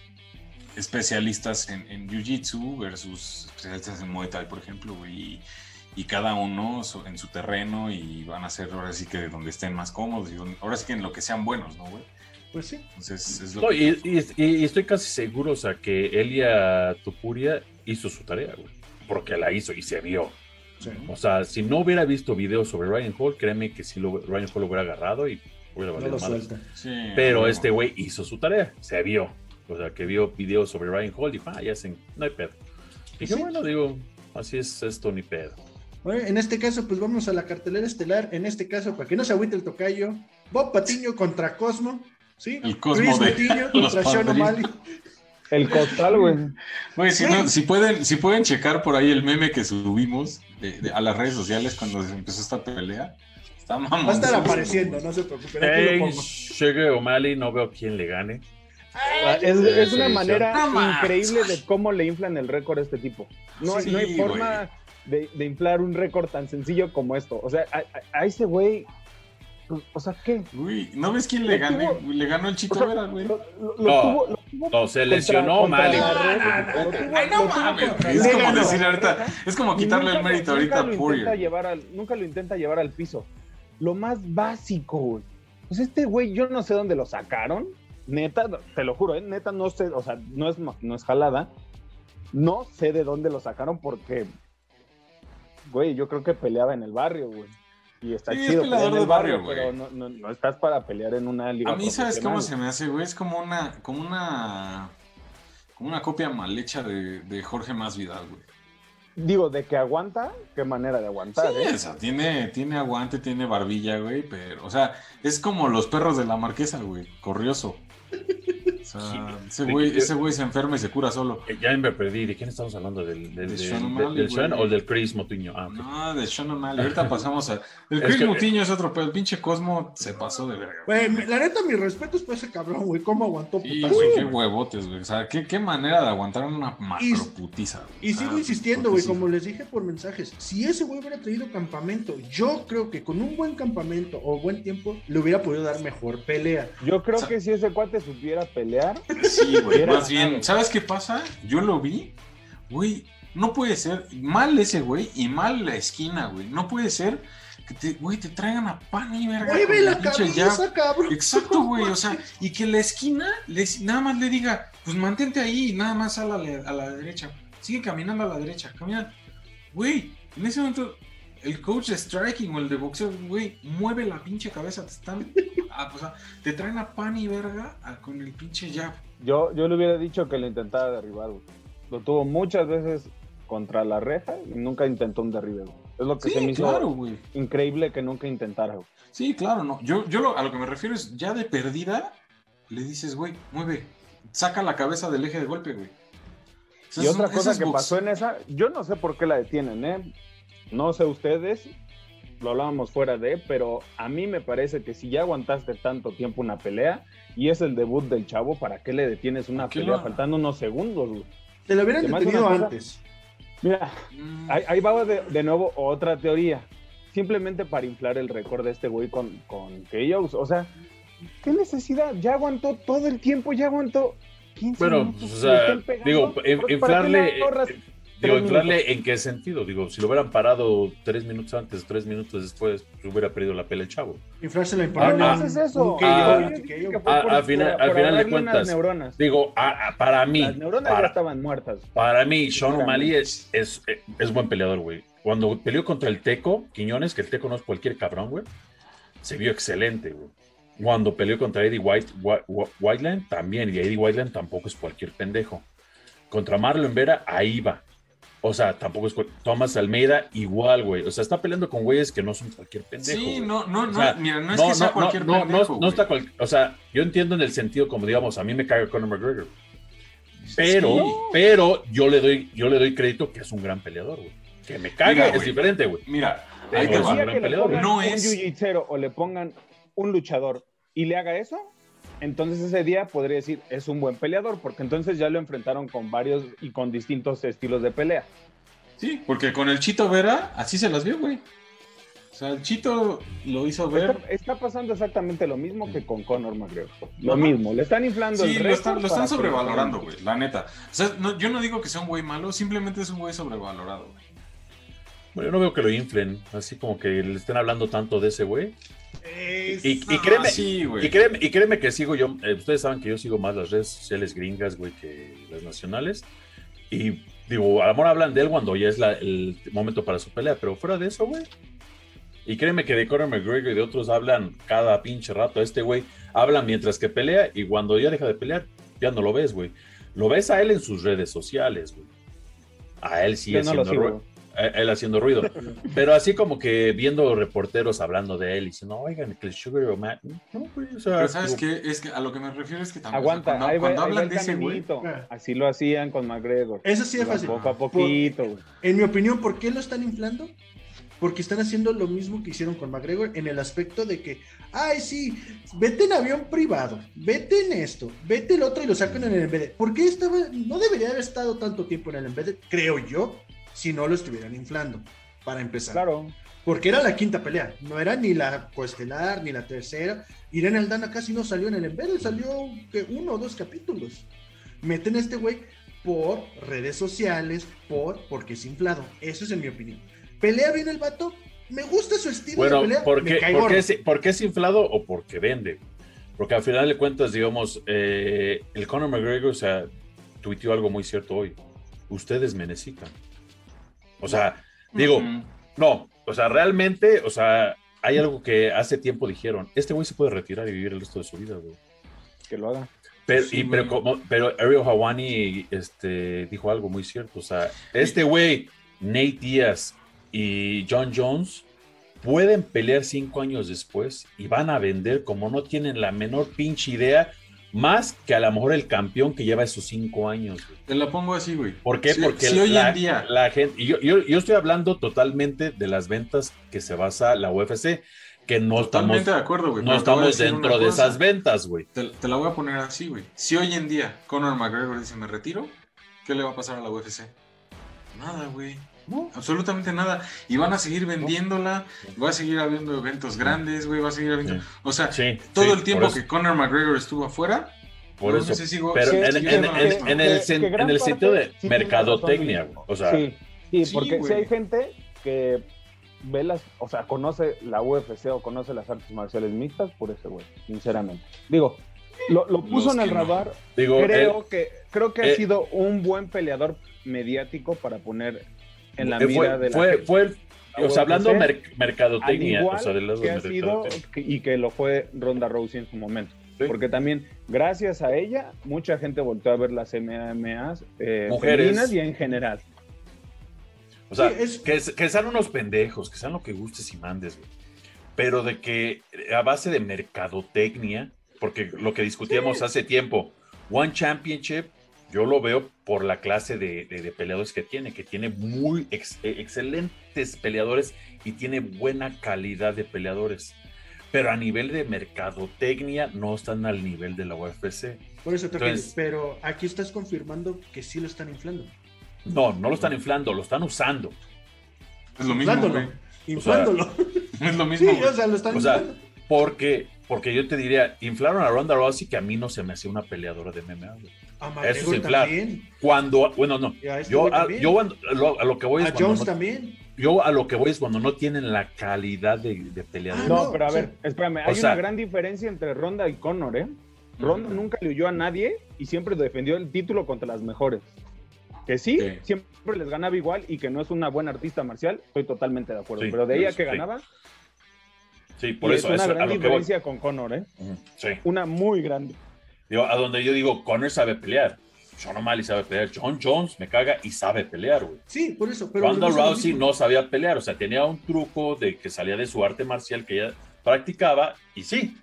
especialistas en, en Jiu-Jitsu versus especialistas en Muay Thai, por ejemplo, güey, y cada uno en su terreno y van a ser ahora sí que donde estén más cómodos y ahora sí que en lo que sean buenos, ¿no, güey? Pues sí. Entonces, es lo y, y, estoy casi seguro, o sea, que Elia Tupuria hizo su tarea, güey, porque la hizo y se vio. O sea, si no hubiera visto videos sobre Ryan Hall, créeme que si lo, Ryan Hall lo hubiera agarrado y hubiera valido no sí, Pero este güey hizo su tarea, se vio. O sea, que vio videos sobre Ryan Hall y dijo, ah, ya se, no hay pedo. Y dije, bueno, digo, así es esto, ni pedo en este caso, pues vamos a la cartelera estelar. En este caso, para que no se agüite el tocayo, Bob Patiño contra Cosmo. ¿sí? El Cosmo de Patiño contra Sean O'Malley. El costal, güey. Güey, si, si, pueden, si pueden checar por ahí el meme que subimos a las redes sociales cuando empezó esta pelea. Está Va a estar apareciendo, no se preocupen. Hey, llegue O'Malley, no veo quién le gane. Ah, es, una manera increíble de cómo le inflan el récord a este tipo. No, no hay forma de, inflar un récord tan sencillo como esto. O sea, a, ese güey pues, o sea, ¿qué? Uy, ¿no ves quién le gane? Le ganó el Chico Vera, güey. no, no, se lesionó mal. Ay, no mames. Es como decir ahorita, es como quitarle el mérito ahorita a Poirier. Nunca lo intenta llevar al piso. Lo más básico, güey. Pues este güey, yo no sé dónde lo sacaron. neta, te lo juro, ¿eh? neta no sé, o sea, no es, no es jalada. No sé de dónde lo sacaron porque, güey, yo creo que peleaba en el barrio, güey. Y está chido es en el barrio, güey. Pero no, no, no, estás para pelear en una liga. A mí, ¿sabes cómo se me hace, güey? Es como una, como una, como una copia mal hecha de, de Jorge Masvidal, güey. Digo, de que aguanta, qué manera de aguantar, sí, ¿eh? O sea, tiene, tiene aguante, tiene barbilla, güey, pero, o sea, es como los perros de la marquesa, güey, corrioso. Sea, ese güey, ese güey se enferma y se cura solo. Eh, ya me perdí. ¿De quién estamos hablando? ¿Del, del, de Sean, del, Sean o del Chris Motiño? Ah, No, de Sean O'Malley. Ahorita pasamos a. El Chris Motiño es otro, pero el pinche Cosmo se pasó de verga. Güey, la neta, mis respetos por ese cabrón, güey. ¿Cómo aguantó sí, güey, qué huevotes, güey. O sea, qué, qué manera de aguantar una macroputiza, Y, y sigo insistiendo, güey, como les dije por mensajes. Si ese güey hubiera traído campamento, yo creo que con un buen campamento o buen tiempo le hubiera podido dar mejor pelea. Yo creo que si ese cuate supiera pelear. Sí, más bien, ¿sabes qué pasa? Yo lo vi, güey, no puede ser, mal ese güey y mal la esquina, güey. No puede ser que te, güey, te traigan a pan y verga. Mueve la cabeza, cabrón. Exacto, güey, o sea, y que la esquina les, nada más le diga, pues mantente ahí y nada más a la, a la derecha. Sigue caminando a la derecha, camina. Güey, en ese momento el coach de striking o el de boxeo, güey, mueve la pinche cabeza, te están, ah, pues, te traen a pan y verga con el pinche jab. Yo, yo le hubiera dicho que le intentara derribar, güey. Lo tuvo muchas veces contra la reja y nunca intentó un derribe, Es lo que se me hizo increíble que nunca intentara, güey. Sí, claro, no. Yo, yo a lo que me refiero es ya de perdida, le dices, güey, mueve, saca la cabeza del eje de golpe, güey. y otra cosa que pasó en esa, yo no sé por qué la detienen, ¿eh? No sé ustedes, lo hablábamos fuera de, pero a mí me parece que si ya aguantaste tanto tiempo una pelea y es el debut del chavo, ¿para qué le detienes una pelea faltando unos segundos? Güey? Te lo hubieran detenido antes. Mira, mm. ahí, va de, nuevo otra teoría. Simplemente para inflar el récord de este güey con, con KOs. O sea, ¿qué necesidad? Ya aguantó todo el tiempo, ya aguantó 15 bueno, minutos. o sea, digo, inflarle. Digo, inflarle en qué sentido? Digo, si lo hubieran parado tres minutos antes, tres minutos después, hubiera perdido la pelea el chavo. Inflárselo en ah, ah, es eso? al final, al final de cuentas, digo, para mí. Las neuronas ya estaban muertas. Para mí, Sean O'Malley es, es, es, buen peleador, güey. Cuando peleó contra el Teco, Quiñones, que el Teco no es cualquier cabrón, güey, se vio excelente, güey. Cuando peleó contra Eddie White, Whiteland, también, y Eddie Whiteland tampoco es cualquier pendejo. Contra Marlon Vera, ahí va o sea, tampoco es Thomas Almeida igual, güey. O sea, está peleando con güeyes que no son cualquier pendejo. Sí, no, no, no, mira, no es que sea cualquier pendejo. No, está cual, o sea, yo entiendo en el sentido como digamos, a mí me caga Conor McGregor. Pero, pero yo le doy, yo le doy crédito que es un gran peleador, güey. Que me caga, es diferente, güey. Mira, hay que un no es un o le pongan un luchador y le haga eso, entonces ese día podría decir, es un buen peleador, porque entonces ya lo enfrentaron con varios y con distintos estilos de pelea. Sí, porque con el Chito Vera, así se las vio, güey. O sea, el Chito lo hizo ver. Está, pasando exactamente lo mismo que con Conor McGregor. Lo mismo, le están inflando sí, lo están, lo están sobrevalorando, güey, la neta. O sea, yo no digo que sea un güey malo, simplemente es un güey sobrevalorado, güey. Bueno, yo no veo que lo inflen, así como que le estén hablando tanto de ese güey. Y, créeme, y, créeme, y, créeme, que sigo yo, eh, ustedes saben que yo sigo más las redes sociales gringas, güey, que las nacionales. Y digo, a lo mejor hablan de él cuando ya es el momento para su pelea, pero fuera de eso, güey. Y créeme que de Conor McGregor y de otros hablan cada pinche rato. Este güey habla mientras que pelea y cuando ya deja de pelear, ya no lo ves, güey. Lo ves a él en sus redes sociales, güey. A él sí es haciendo él haciendo ruido. Pero así como que viendo reporteros hablando de él y diciendo, oigan, que el Sugar o Matt. No, pues, o sea, Pero sabes que es que a lo que me refiero es que también. Aguanta, cuando, hablan de ese güey. Así lo hacían con McGregor. Eso sí es fácil. Poco a poquito. en mi opinión, ¿por qué lo están inflando? Porque están haciendo lo mismo que hicieron con McGregor en el aspecto de que, ay, sí, vete en avión privado, vete en esto, vete el otro y lo sacan en el embed. ¿Por qué estaba, no debería haber estado tanto tiempo en el embed? Creo yo, si no lo estuvieran inflando, para empezar. Claro. Porque era la quinta pelea, no era ni la coestelar, ni la tercera. Irene Aldana casi no salió en el Embedded, salió que uno o dos capítulos. Meten a este güey por redes sociales, por porque es inflado. Eso es en mi opinión. Pelea bien el vato, me gusta su estilo de pelea. ¿por qué, es, ¿por qué es inflado o porque vende? Porque al final de cuentas, digamos, eh, el Conor McGregor, o sea, tuiteó algo muy cierto hoy. Ustedes me necesitan. O sea, digo, no, o sea, realmente, o sea, hay algo que hace tiempo dijeron, este güey se puede retirar y vivir el resto de su vida, güey. Que lo haga. Pero, y, pero, como, pero Ariel Hawani este, dijo algo muy cierto. O sea, este güey, Nate Diaz y John Jones pueden pelear cinco años después y van a vender como no tienen la menor pinche idea, más que a lo mejor el campeón que lleva esos cinco años. Te la pongo así, güey. ¿Por qué? Porque hoy la, en día... la gente, yo, yo, yo, estoy hablando totalmente de las ventas que se basa la UFC, que no Totalmente estamos, de acuerdo, güey. No estamos dentro de esas ventas, güey. Te, te, la voy a poner así, güey. Si hoy en día Conor McGregor dice me retiro, ¿qué le va a pasar a la UFC? Nada, güey. No, absolutamente nada. Y van a seguir vendiéndola, va a seguir habiendo eventos grandes, güey, va a seguir habiendo... O sea, todo el tiempo que Conor McGregor estuvo afuera, por eso, pero en, el, sentido de mercadotecnia, o sea... Sí, porque si hay gente que ve las, o sea, conoce la UFC o conoce las artes marciales mixtas por ese güey, sinceramente. Digo, lo, puso en el radar. Digo, creo que creo que ha eh, sido un buen peleador mediático para poner en la mira de la fue, fue o sea, hablando mercadotecnia, o sea, de que ha sido y que lo fue Ronda Rousey en su momento. Porque también, gracias a ella, mucha gente volvió a ver las MMAs eh, femeninas y en general. O sea, que, que, sean unos pendejos, que sean lo que gustes y mandes, güey. Pero de que a base de mercadotecnia, porque lo que discutíamos hace tiempo, One Championship yo lo veo por la clase de, peleadores que tiene, que tiene muy eh, excelentes peleadores y tiene buena calidad de peleadores. Pero a nivel de mercadotecnia no están al nivel de la UFC. Por eso te pero aquí estás confirmando que sí lo están inflando. No, no lo están inflando, lo están usando. Es lo mismo. Inflándolo. es lo mismo. Sí, o sea, lo están o inflando. Sea, porque, porque yo te diría, inflaron a Ronda Rousey que a mí no se me hacía una peleadora de MMA. Eso es inflar. Cuando, bueno, no. Yo, a, yo a, lo, que voy es. A Jones también. Yo a lo que voy es cuando no tienen la calidad de, de peleador. Ah, no, pero a ver, espérame, hay una gran diferencia entre Ronda y Conor, ¿eh? Ronda nunca le huyó a nadie y siempre defendió el título contra las mejores. Que sí, siempre les ganaba igual y que no es una buena artista marcial, estoy totalmente de acuerdo. pero de ella que ganaba. Sí, por eso. Es una gran diferencia con Conor, ¿eh? Sí. Una muy grande a donde yo digo, Conor sabe pelear. Sean O'Malley sabe pelear. John Jones me caga y sabe pelear, güey. Sí, por eso. Pero Ronda Rousey no sabía pelear. O sea, tenía un truco de que salía de su arte marcial que ella practicaba y sí.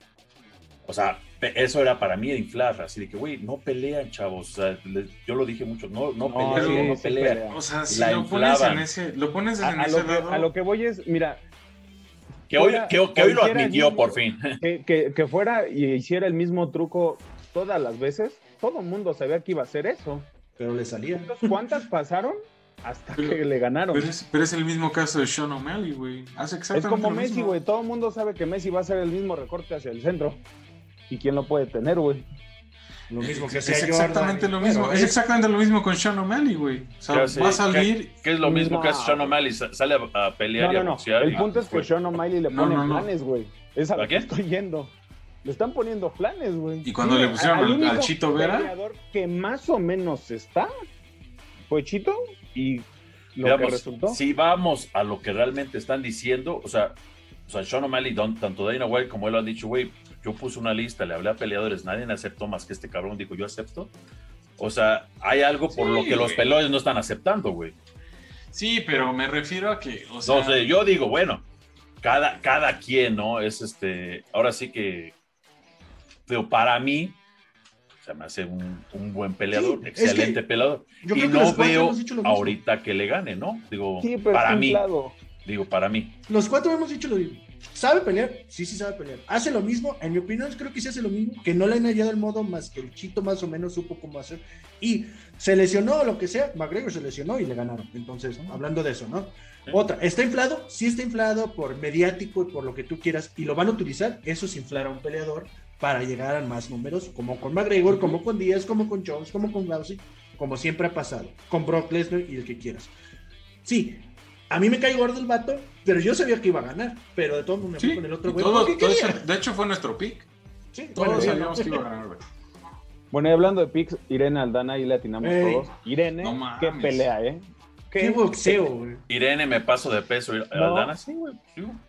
O sea, eso era para mí inflar. Así de que, güey, no pelean, chavos. O sea, yo lo dije mucho. No, no, pelean, no pelean. O sea, si lo pones en ese, lo pones en a, ese lo lado. Que, a lo que voy es, mira, que hoy, que, hoy lo admitió por fin. Que, que, que, fuera y hiciera el mismo truco todas las veces, todo el mundo sabía que iba a hacer eso. Pero le salía. ¿Cuántas pasaron? Hasta que le ganaron. Pero es, el mismo caso de Sean O'Malley, güey. Hace exactamente Es como Messi, güey. Todo el mundo sabe que Messi va a hacer el mismo recorte hacia el centro. ¿Y quién lo puede tener, güey? Lo mismo que es, exactamente lo mismo. Es, exactamente lo mismo con Sean O'Malley, güey. O sea, va a salir. ¿Qué, es lo mismo que hace Sean O'Malley? Sale a, pelear y a boxear. El punto es que Sean O'Malley le pone planes, güey. Es a lo que estoy yendo. Le están poniendo planes, güey. Y cuando le pusieron al, Chito Vera. que más o menos está fue Chito y lo que resultó. Si vamos a lo que realmente están diciendo, o sea, o sea Sean O'Malley, tanto Dana White como él lo han dicho, güey, yo puse una lista, le hablé a peleadores, nadie me aceptó más que este cabrón, dijo, yo acepto. O sea, hay algo por lo que los peleadores no están aceptando, güey. Sí, pero me refiero a que, o sea... No yo digo, bueno, cada, cada quien, ¿no? Es este, ahora sí que pero para mí se me hace un, buen peleador, excelente peleador. Y no veo ahorita que le gane, ¿no? Digo, para mí. Digo, para mí. Los cuatro hemos dicho lo mismo. ¿Sabe pelear? Sí, sí sabe pelear. ¿Hace lo mismo? En mi opinión, creo que sí hace lo mismo. Que no le han hallado el modo más que el Chito más o menos supo cómo hacer. Y se lesionó o lo que sea. McGregor se lesionó y le ganaron. Entonces, hablando de eso, ¿no? Otra, ¿está inflado? Sí está inflado por mediático y por lo que tú quieras. Y lo van a utilizar. Eso es inflar a un peleador para llegar a más números, como con McGregor, como con Díaz, como con Jones, como con Rousey, como siempre ha pasado, con Brock Lesnar y el que quieras. Sí, a mí me cae gordo el vato, pero yo sabía que iba a ganar, pero de todo mundo me fui con el otro güey. de hecho, fue nuestro pick. Sí, Todos sabíamos que iba a ganar, güey. Bueno, y hablando de picks, Irene Aldana, ahí le atinamos todos. Irene, qué pelea, ¿eh? Qué, boxeo, güey. Irene, me paso de peso. Aldana, sí, güey.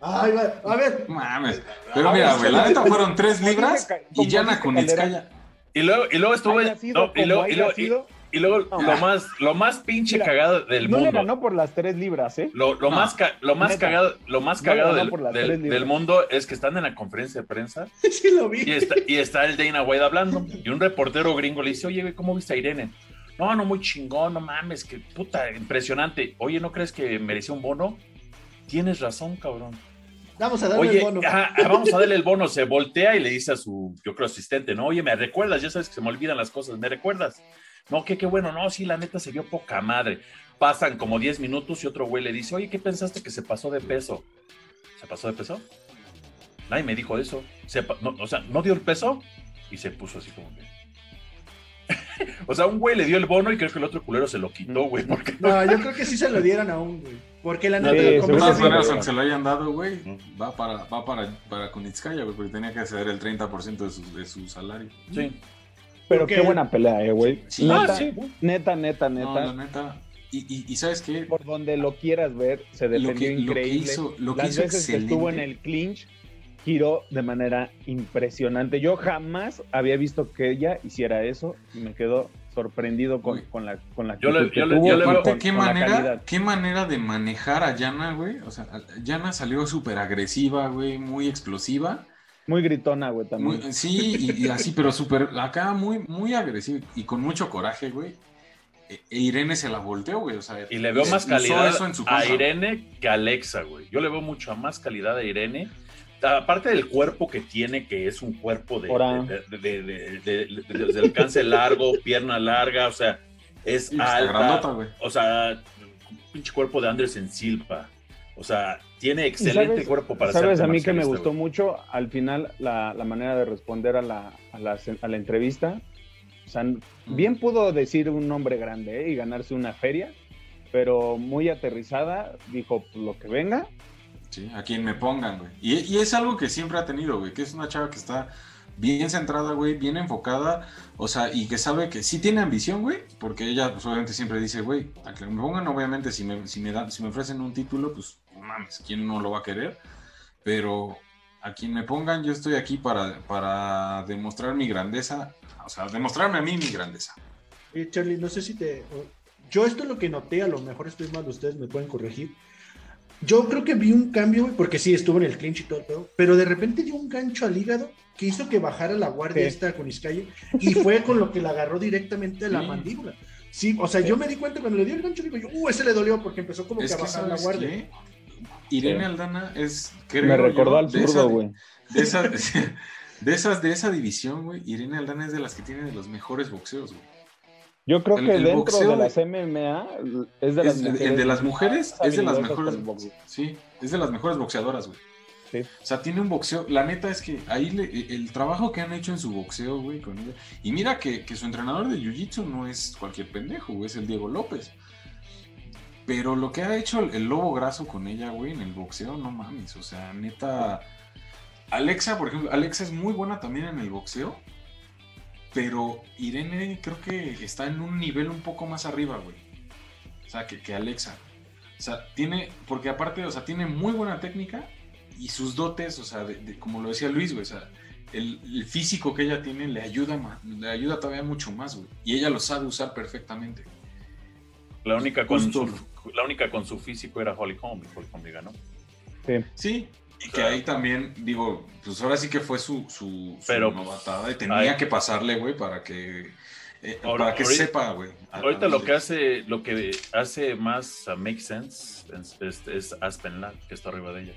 Ay, a ver. Mames. Pero mira, güey, la neta fueron tres libras y Yana con Itzkaya. Y luego, y luego estuvo. No, y luego, y luego, y luego lo más, lo más pinche cagado del mundo. No le ganó por las tres libras, ¿eh? Lo, lo más, lo más cagado, lo más cagado del, del, mundo es que están en la conferencia de prensa. Sí, lo vi. Y está, y está el Dana White hablando. Y un reportero gringo le dice, oye, ¿cómo viste a Irene? No, no, muy chingón, no mames, que puta, impresionante. Oye, ¿no crees que mereció un bono? Tienes razón, cabrón. Vamos a darle el bono. vamos a darle el bono. Se voltea y le dice a su, yo creo, asistente, ¿no? Oye, ¿me recuerdas? Ya sabes que se me olvidan las cosas. ¿Me recuerdas? No, que qué bueno, no, sí, la neta se vio poca madre. Pasan como 10 minutos y otro güey le dice, oye, ¿qué pensaste que se pasó de peso? ¿Se pasó de peso? Nadie me dijo eso. o sea, no dio el peso y se puso así como que. o sea, un güey le dio el bono y creo que el otro culero se lo quitó, güey. Porque... No, yo creo que sí se lo dieron a un güey. Porque la neta sí, de todas maneras, aunque se lo hayan dado, güey, va para, va para, para Kunitskaya, güey, porque tenía que ceder el 30% de su, de su salario. Sí. Pero qué buena pelea, eh, güey. Ah, neta, neta, neta, neta. Y, y, ¿sabes qué? Por donde lo quieras ver, se defendió increíble. Lo que Las veces que estuvo en el clinch, giró de manera impresionante. Yo jamás había visto que ella hiciera eso y me quedó sorprendido con, con la con la yo le, yo tuvo, ¿qué manera qué manera de manejar a Yana güey o sea Yana salió súper agresiva güey muy explosiva muy gritona, güey, también. sí, y, así, pero súper, acá muy, muy agresivo y con mucho coraje, güey. E, e Irene se la volteó, güey. O sea, y le veo más calidad a Irene que a Alexa, güey. Yo le veo mucho más calidad a Irene. Aparte del cuerpo que tiene, que es un cuerpo de, de, alcance largo, pierna larga, o sea, es alta. o sea, pinche cuerpo de Anderson Silva. O sea, tiene excelente cuerpo para ¿Sabes a mí que me gustó mucho? Al final, la, manera de responder a la, a la, entrevista. O sea, bien pudo decir un nombre grande ¿eh? y ganarse una feria, pero muy aterrizada, dijo pues, lo que venga. Sí, a quien me pongan, güey. Y, y es algo que siempre ha tenido, güey, que es una chava que está bien centrada, güey, bien enfocada, o sea, y que sabe que sí tiene ambición, güey, porque ella pues, obviamente siempre dice, güey, a que me pongan, obviamente, si me, si me, dan, si me ofrecen un título, pues mames, ¿quién no lo va a querer? Pero a quien me pongan, yo estoy aquí para, para demostrar mi grandeza, o sea, demostrarme a mí mi grandeza. Eh, Charlie, no sé si te... Yo esto es lo que noté, a lo mejor estoy mal, ustedes me pueden corregir. Yo creo que vi un cambio, porque sí, estuvo en el clinch y todo, pero de repente dio un gancho al hígado que hizo que bajara la guardia esta con Iscalle y fue con lo que la agarró directamente a la mandíbula. Sí, o sea, yo me di cuenta cuando le dio el gancho, digo yo, uh, ese le dolió porque empezó como que a bajar la guardia. Irene Aldana es, Me recordó al zurdo, güey. De, esas, de, esas, de esa división, güey, Irene Aldana es de las que tiene de los mejores boxeos, güey. Yo creo que dentro de las MMA es de las mujeres. El de las mujeres es de las mejores. Sí, es de las mejores boxeadoras, güey. Sí. O sea, tiene un boxeo. La neta es que ahí le, el trabajo que han hecho en su boxeo, güey, con ella. Y mira que, que su entrenador de jiu-jitsu no es cualquier pendejo, güey, es el Diego López. Pero lo que ha hecho el, lobo graso con ella, güey, en el boxeo, no mames. O sea, neta. Alexa, por ejemplo, Alexa es muy buena también en el boxeo. Pero Irene creo que está en un nivel un poco más arriba, güey. O sea, que, que Alexa. O sea, tiene, porque aparte, o sea, tiene muy buena técnica y sus dotes, o sea, como lo decía Luis, güey, o sea, el, físico que ella tiene le ayuda, le ayuda todavía mucho más, güey. Y ella lo sabe usar perfectamente. La única con, su, la única con su físico era Holly Holm, y Holly Holm ganó. Sí. sí. Y que ahí también, digo, pues ahora sí que fue su, su, pero, novatada y tenía que pasarle, güey, para que, eh, para que sepa, güey. Ahorita lo que hace, lo que hace más uh, make sense es, es, Aspen Ladd, que está arriba de ella.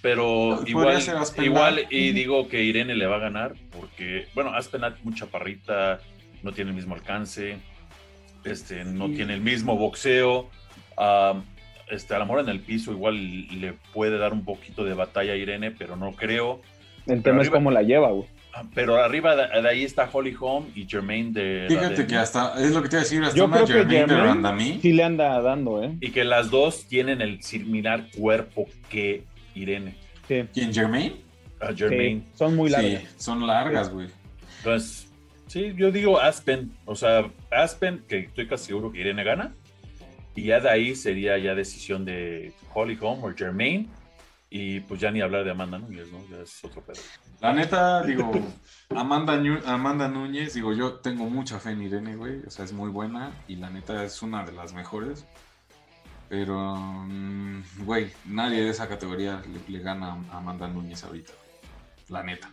Pero igual, igual y digo que Irene le va a ganar porque, bueno, Aspen Ladd mucha parrita, no tiene el mismo alcance, este, no tiene el mismo boxeo. Este, a lo mejor en el piso igual le puede dar un poquito de batalla a Irene, pero no creo. El tema es cómo la lleva, güey. Ah, pero arriba de, ahí está Holly Holm y Jermaine de. Fíjate que hasta, es lo que te iba a decir, hasta Yo creo Jermaine, que Jermaine Sí le anda dando, ¿eh? Y que las dos tienen el similar cuerpo que Irene. ¿Quién, Jermaine? Jermaine. son muy largas. Sí, son largas, güey. Entonces, sí, yo digo Aspen. O sea, Aspen, que estoy casi seguro que Irene gana. Y ya de ahí sería ya decisión de Holly Holm o Jermaine. Y pues ya ni hablar de Amanda Núñez, ¿no? Ya es otro pedo. La neta, digo, Amanda, Amanda Núñez, digo, yo tengo mucha fe en Irene, güey. O sea, es muy buena y la neta es una de las mejores. Pero, mm, güey, nadie de esa categoría le, gana a Amanda Núñez ahorita. La neta.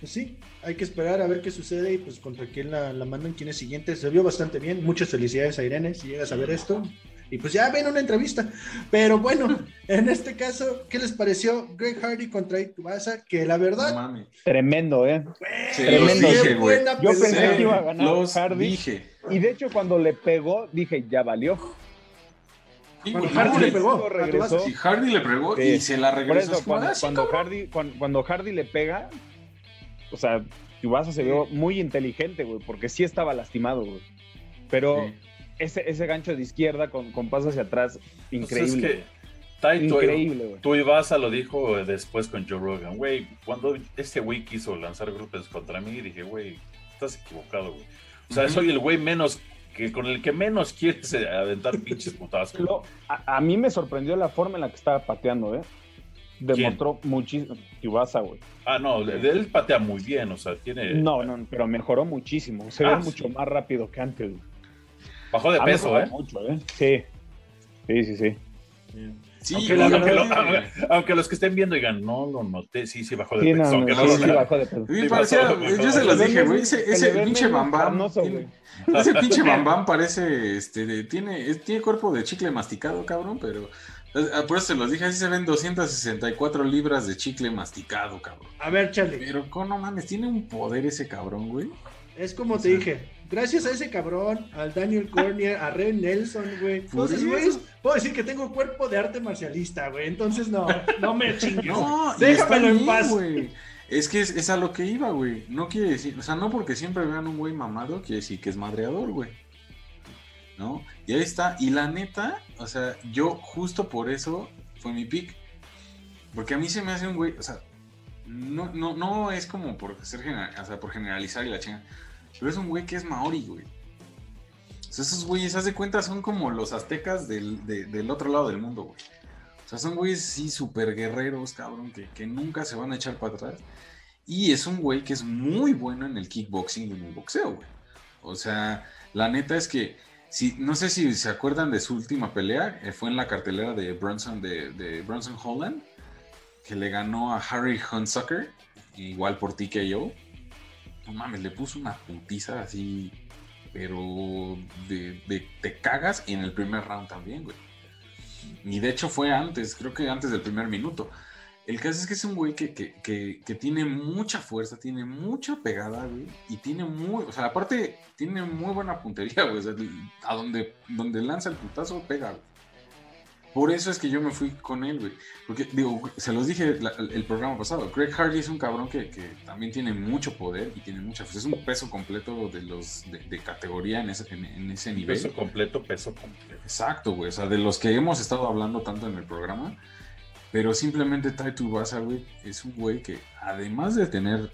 Pues sí, hay que esperar a ver qué sucede y pues contra quién la, la mandan, quién es siguiente. Se vio bastante bien. Muchas felicidades a Irene si llegas a ver esto. Y pues ya ven una entrevista. Pero bueno, en este caso, ¿qué les pareció Greg Hardy contra Itubasa? Que la verdad. Tremendo, ¿eh? Tremendo. Yo pensé que iba a ganar Hardy. Y de hecho, cuando le pegó, dije, ya valió. cuando Hardy le pegó, regresó. Si Hardy le pegó y se la regresó. cuando, Hardy, cuando, Hardy le pega, o sea, Tubasa se vio muy inteligente, güey, porque sí estaba lastimado, güey. Pero ese, ese gancho de izquierda con, con paso hacia atrás, increíble. increíble, güey. Tú Ibasa lo dijo después con Joe Rogan, güey, cuando este güey quiso lanzar grupos contra mí, dije, güey, estás equivocado, güey. O sea, soy el güey menos que con el que menos quieres aventar pinches putazos. a, a, mí me sorprendió la forma en la que estaba pateando, ¿eh? Demostró muchísimo. Ibasa, güey. Ah, no, él patea muy bien, o sea, tiene. No, no, pero mejoró muchísimo. Se ve ah, mucho más rápido que antes, güey. Bajó de peso, ¿eh? Mucho, ¿eh? Sí. Sí, sí, sí. Sí, aunque, los que estén viendo digan, no lo noté, sí, sí bajó de peso. aunque no, sí, bajó de peso. yo se los dije, güey, ese, ese pinche bambam. ese pinche bambam parece, este, tiene, tiene cuerpo de chicle masticado, cabrón, pero por eso se los dije, así se ven 264 libras de chicle masticado, cabrón. A ver, Charlie. Pero, no mames, tiene un poder ese cabrón, güey. Es como te dije, gracias a ese cabrón, al Daniel Cornier, a Ren Nelson, güey. Entonces, güey, puedo decir que tengo cuerpo de arte marcialista, güey. Entonces, no, no me chingues. No, déjamelo en paz. güey. Es que es, a lo que iba, güey. No quiere decir, o sea, no porque siempre vean un güey mamado, quiere decir que es madreador, güey. ¿No? Y ahí está. Y la neta, o sea, yo justo por eso fue mi pick. Porque a mí se me hace un güey, o sea, no, no, no es como por ser o sea, por generalizar y la chinga. Pero es un güey que es maori, güey. O sea, esos güeyes, haz de cuenta, son como los aztecas del, del otro lado del mundo, güey. O sea, son güeyes, sí, súper guerreros, cabrón, que, que, nunca se van a echar para atrás. Y es un güey que es muy bueno en el kickboxing y en el boxeo, güey. O sea, la neta es que, si, no sé si se acuerdan de su última pelea, eh, fue en la cartelera de Bronson, de, de Bronson Holland, que le ganó a Harry Hunsucker, igual por TKO no mames, le puso una putiza así, pero de, te cagas en el primer round también, güey. Y de hecho fue antes, creo que antes del primer minuto. El caso es que es un güey que, que, tiene mucha fuerza, tiene mucha pegada, güey, y tiene muy, o sea, aparte tiene muy buena puntería, güey, o sea, a donde, donde lanza el putazo pega, güey. Por eso es que yo me fui con él, güey. Porque, digo, se los dije el programa pasado. Craig Hardy es un cabrón que, también tiene mucho poder y tiene mucha. es un peso completo de los de, categoría en ese, en, ese nivel. Peso completo, peso completo. Exacto, güey. O sea, de los que hemos estado hablando tanto en el programa. Pero simplemente Taito Basa, güey, es un güey que, además de tener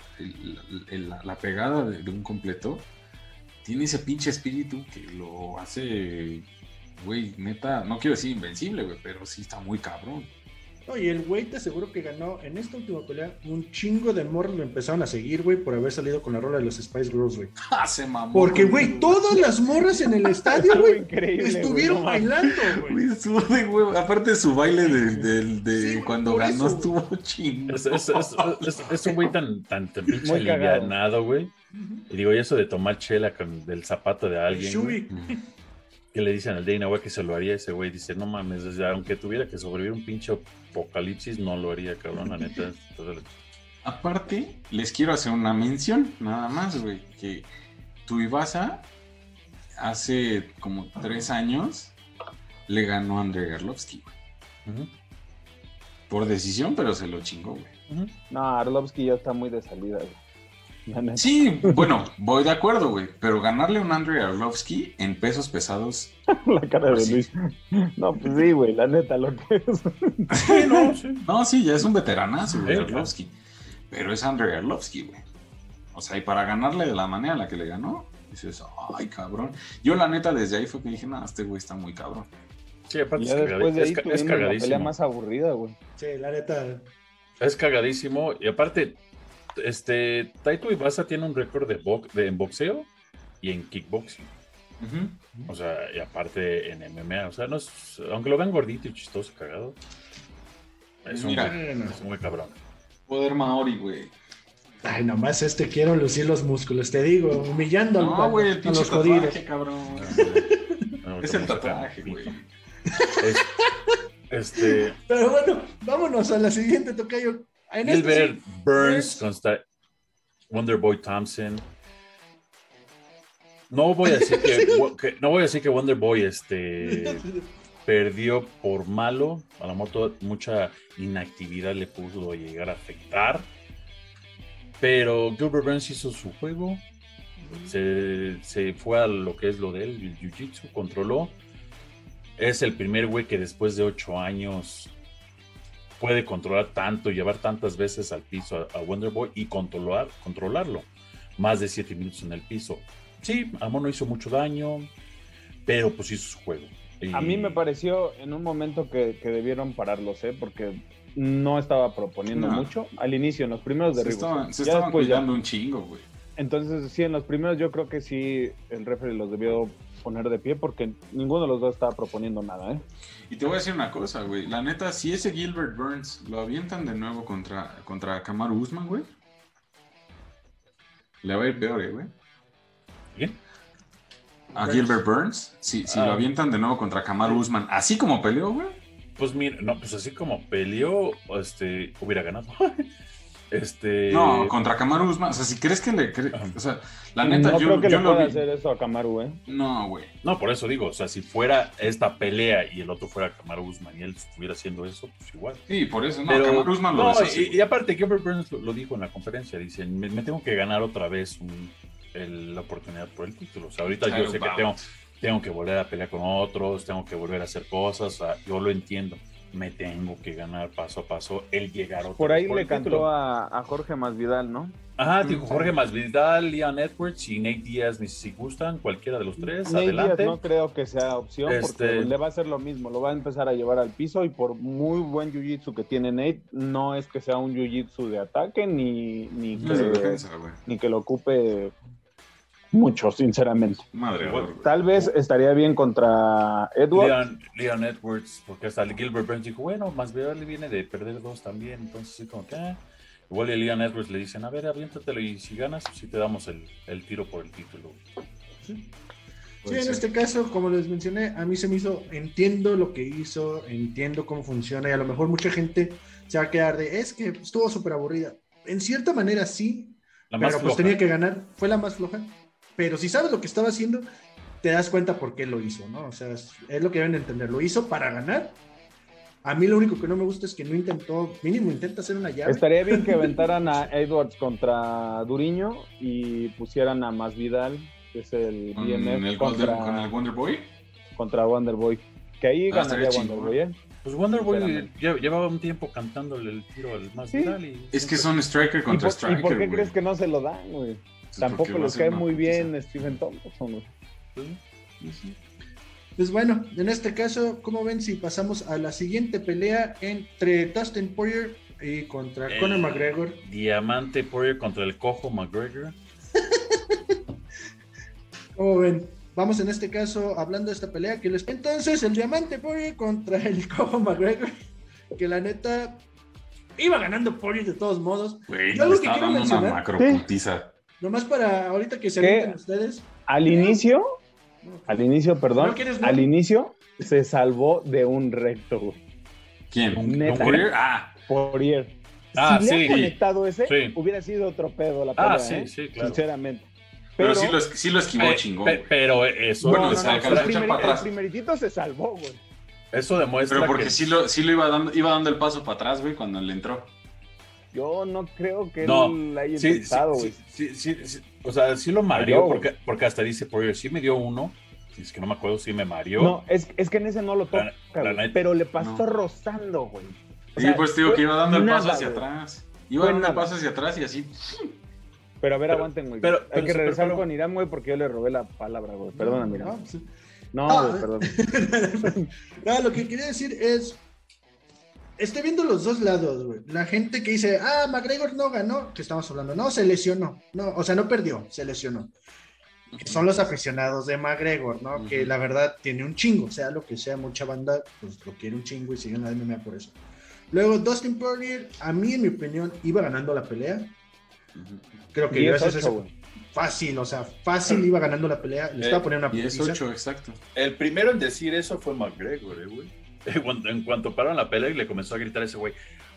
la, pegada de un completo, tiene ese pinche espíritu que lo hace güey, neta, no quiero decir invencible, güey, pero sí está muy cabrón. Oye, el güey te aseguro que ganó en esta última pelea. Un chingo de morros lo empezaron a seguir, güey, por haber salido con la rola de los Spice Girls, güey. Ah, se mamó. Porque, güey, todas las morras en el estadio, güey, estuvieron bailando, güey. De. Aparte su baile de, de, cuando ganó estuvo chingo. Es, un güey tan, tan, tan pinche alivianado, güey. Y digo, y eso de tomar chela con del zapato de alguien que le dicen al Dana White que se lo haría ese güey. Dice, no mames, aunque tuviera que sobrevivir un pinche apocalipsis, no lo haría, cabrón, la neta. Aparte, les quiero hacer una mención, nada más, güey, que tu Ibasa hace como tres años le ganó a André Garlovsky, güey. Por decisión, pero se lo chingó, güey. No, Arlovsky ya está muy de salida, güey. Sí, bueno, voy de acuerdo, güey. Pero ganarle a un Andrei Arlovsky en pesos pesados. la cara de pues Luis. No, pues sí, güey, la neta, lo que es. sí, no, sí. No, sí, ya es un veteranazo, güey, Arlovsky. Pero es Andrei Arlovsky, güey. O sea, y para ganarle de la manera en la que le ganó, dices, ay, cabrón. Yo, la neta, desde ahí fue que dije, no, este güey está muy cabrón. Sí, aparte ya es, después de ahí es, es La pelea más aburrida, güey. Sí, la neta. Es cagadísimo. Y aparte, este, Taito Ibasa tiene un récord de, de en boxeo y en kickboxing. O sea, y aparte en MMA, o sea, no es, aunque lo vean gordito y chistoso, cagado, es, un, es muy cabrón. Poder Maori, güey. Ay, nomás este quiero lucir los músculos, te digo, humillando no, güey, el a los jodidos. cabrón. es el tatuaje, güey. este. Pero bueno, vámonos a la siguiente, Tocayo. Gilbert Burns contra Wonderboy Thompson. No voy a decir que, no voy a decir que Wonderboy este perdió por malo. A lo mejor mucha inactividad le pudo llegar a afectar. Pero Gilbert Burns hizo su juego. Se, se, fue a lo que es lo de él, el jiu-jitsu, controló. Es el primer güey que después de ocho años puede controlar tanto, llevar tantas veces al piso a, Wonderboy y controlar, controlarlo. Más de siete minutos en el piso. Sí, Amor no hizo mucho daño, pero pues hizo su juego. A mí me pareció en un momento que, debieron pararlos, ¿eh? porque no estaba proponiendo mucho al inicio, en los primeros derribos. Se, estaban, cuidando un chingo, güey. Entonces, sí, en los primeros yo creo que sí el referee los debió poner de pie porque ninguno de los dos estaba proponiendo nada, ¿eh? Y te voy a decir una cosa, güey. La neta, si ese Gilbert Burns lo avientan de nuevo contra, contra Kamaru Usman, güey, le va a ir peor, ¿eh, güey. ¿Quién? A Gilbert Burns, si, si lo ah. avientan de nuevo contra Kamaru Usman, así como peleó, güey. Pues mira, no, pues así como peleó, este, hubiera ganado. Este... No, contra Kamaru Usman. O sea, si crees que le. O sea, la neta, no yo, creo que yo le pueda hacer eso a Kamaru, ¿eh? No, güey. No, por eso digo. O sea, si fuera esta pelea y el otro fuera Kamaru Usman y él estuviera haciendo eso, pues igual. Sí, por eso. No, Kamaru Usman lo no, y, y, aparte, Gilbert Burns lo, dijo en la conferencia. Dice: me, tengo que ganar otra vez la oportunidad por el título. O sea, ahorita yo sé que tengo, tengo que volver a pelear con otros, tengo que volver a hacer cosas. O sea, yo lo entiendo me tengo que ganar paso a paso el llegar a Por ahí le cantó a, Jorge Masvidal, ¿no? Ajá, dijo Jorge Masvidal, Leon Edwards y Nate Díaz, si gustan, cualquiera de los tres, Nate adelante. Díaz no creo que sea opción porque este le va a hacer lo mismo, lo va a empezar a llevar al piso y por muy buen jiu-jitsu que tiene Nate, no es que sea un jiu-jitsu de ataque ni, ni, que, ni que lo ocupe mucho, sinceramente. Madre Tal vez estaría bien contra Edwards. Leon, Edwards, porque hasta Gilbert Burns dijo, bueno, más bien le viene de perder dos también, entonces como que... Ah". Igual a Leon Edwards le dicen, a ver, aviéntatelo y si ganas, si pues te damos el, el tiro por el título. Sí. Sí, en este caso, como les mencioné, a mí se me hizo, entiendo lo que hizo, entiendo cómo funciona y a lo mejor mucha gente se va a quedar de, es que estuvo súper aburrida. En cierta manera sí, pero pues tenía que ganar, fue la más floja, pero si sabes lo que estaba haciendo, te das cuenta por qué lo hizo, ¿no? O sea, es, lo que deben entender. Lo hizo para ganar. A mí lo único que no me gusta es que no intentó, mínimo intenta hacer una llave. Estaría bien que aventaran a Edwards contra Duriño y pusieran a Masvidal, que es el BMF, contra, ¿Con el Wonder Boy? Contra Wonder Boy. Que ahí ah, ganaría Wonder Boy, ¿eh? Pues Wonder Boy llevaba un tiempo cantándole el tiro al Masvidal. Y... Es que son striker contra striker. ¿Y por qué crees que no se lo dan, güey? Tampoco les cae muy bien Stephen Thompson. Pues bueno, en este caso, ¿cómo ven si pasamos a la siguiente pelea entre Dustin Poirier y contra Conor McGregor? Diamante Poirier contra el cojo McGregor. ¿Cómo ven? Vamos en este caso hablando de esta pelea que les... Entonces, el Diamante Poirier contra el cojo McGregor, que la neta iba ganando Poirier de todos modos. Güey, Yo algo que quiero mencionar... Una macro Nomás para ahorita que se meten ustedes. Al inicio, al inicio, perdón, al inicio se salvó de un recto, ¿Quién? Neta, ¿Poirier? Ah. Poirier. Ah, si sí. Le conectado ese, hubiera sido otro pedo la pelea, ah, sí, ¿eh? sí, claro. sinceramente. Pero, sí, lo, sí, lo, esquivó chingón. pero eso. bueno, no, no, el, primer, el primeritito se salvó, güey. Eso demuestra. Pero porque sí, lo, sí lo iba dando, iba dando el paso para atrás, güey, cuando le entró. Yo no creo que no, él haya sí, intentado, güey. Sí, sí, o sea, sí lo mareó, porque, porque hasta dice Poirier, sí me dio uno, es que no me acuerdo si me mareó. No, es, es que en ese no lo toca, pero le pasó rozando, güey. sí, pues digo que iba dando el paso hacia atrás. Iba dando el paso hacia atrás y así. Pero a ver, aguanten, güey. Pero, Hay que regresar con Irán, güey, porque yo le robé la palabra, güey. Perdóname, No, pues, no perdón. no, lo que quería decir es. Estoy viendo los dos lados, güey. La gente que dice, ah, McGregor no ganó, que estamos hablando, no, se lesionó. No, o sea, no perdió, se lesionó. son los aficionados de McGregor, ¿no? Que la verdad tiene un chingo, sea lo que sea, mucha banda, pues lo quiere un chingo y siguen la MMA por eso. Luego, Dustin Poirier, a mí, en mi opinión, iba ganando la pelea. Creo que gracias a eso, fácil, o sea, fácil iba ganando la pelea. Le estaba eh, poniendo una 18, exacto. El primero en decir eso fue McGregor, eh, En cuanto pararon la pelea y le comenzó a gritar a ese güey,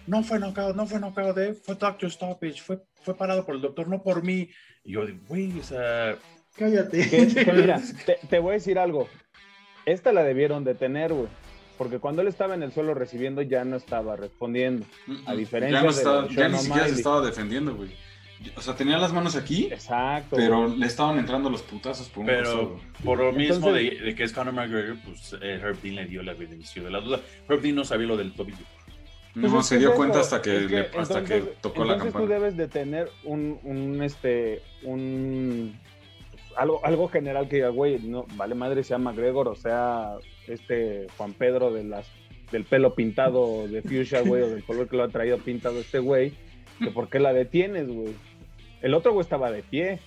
no fue knockout, no fue knockout, eh, fue doctor stoppage, fue, fue parado por el doctor, no por mí. Y yo, güey, o sea... Cállate. mira, te, voy a decir algo. Esta la debieron detener, güey porque cuando él estaba en el suelo recibiendo ya no estaba respondiendo. A diferencia ya no de ya ni siquiera se estaba defendiendo, güey. O sea, tenía las manos aquí. Exacto. Pero le estaban entrando los putazos por un Pero por lo mismo de, que es Conor McGregor, pues eh, Herb Dean le dio la beneficio de la duda. Herb Dean no sabía lo del tobillo. No, pues se dio cuenta hasta que, hasta que tocó la campana. tú debes de tener un, un este, un, algo, algo general que diga, güey, no, vale madre sea McGregor o sea este Juan Pedro de las, del pelo pintado de fuchsia, güey, o del color que lo ha traído pintado este güey, que por qué la detienes, güey. El otro güey estaba de pie.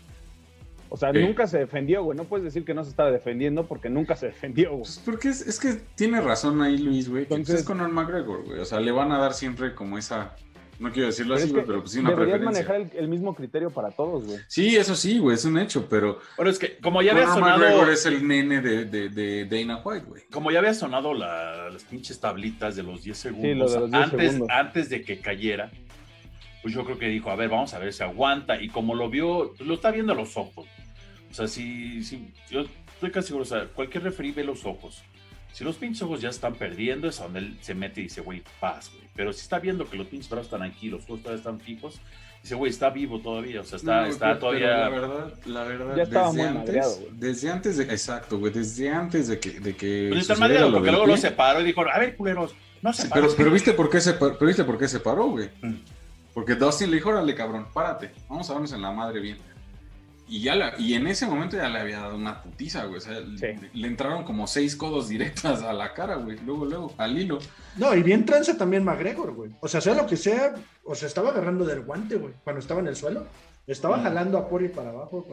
O sea, nunca se defendió, güey. No puedes decir que no se estaba defendiendo porque nunca se defendió, güey. Pues porque es, que tiene razón ahí Luis, güey. Entonces, es Conor McGregor, güey. O sea, le van a dar siempre como esa. No quiero decirlo así, güey, pero pues sí una deberías manejar el, mismo criterio para todos, güey. Sí, eso sí, güey, es un hecho, pero. Bueno, es que como ya había sonado. McGregor es el nene de, de, de Dana White, güey. Como ya había sonado las pinches tablitas de los 10 segundos. Sí, de los 10 antes, segundos. antes de que cayera pues yo creo que dijo, a ver, vamos a ver si aguanta. Y como lo vio, lo está viendo a los ojos. O sea, si, si yo estoy casi seguro, o sea, cualquier referí ve los ojos. Si los pinches ojos ya están perdiendo, es donde él se mete y dice, güey, paz, güey. Pero si está viendo que los pinches brazos están aquí, los ojos todavía están fijos, dice, güey, está vivo todavía, o sea, está, está todavía. la verdad, la verdad, ya estaba desde, muy antes, desde antes de. Exacto, güey, desde antes de que. De que pues está madreado, porque luego lo separó y dijo, a ver, culeros, no se pero, pero, viste por qué se, pero viste por qué se paró, güey. Mm. Porque Dustin le dijo, órale, cabrón, párate, vamos a vernos en la madre bien. Y, ya y en ese momento ya le había dado una putiza, güey. O sea, le, entraron como seis codos directas a la cara, güey. Luego, luego, al hilo. No, y bien tranza también McGregor, güey. O sea, sea lo que sea, o sea, estaba agarrando del guante, güey, cuando estaba en el suelo. Estaba mm. jalando a Puri para abajo.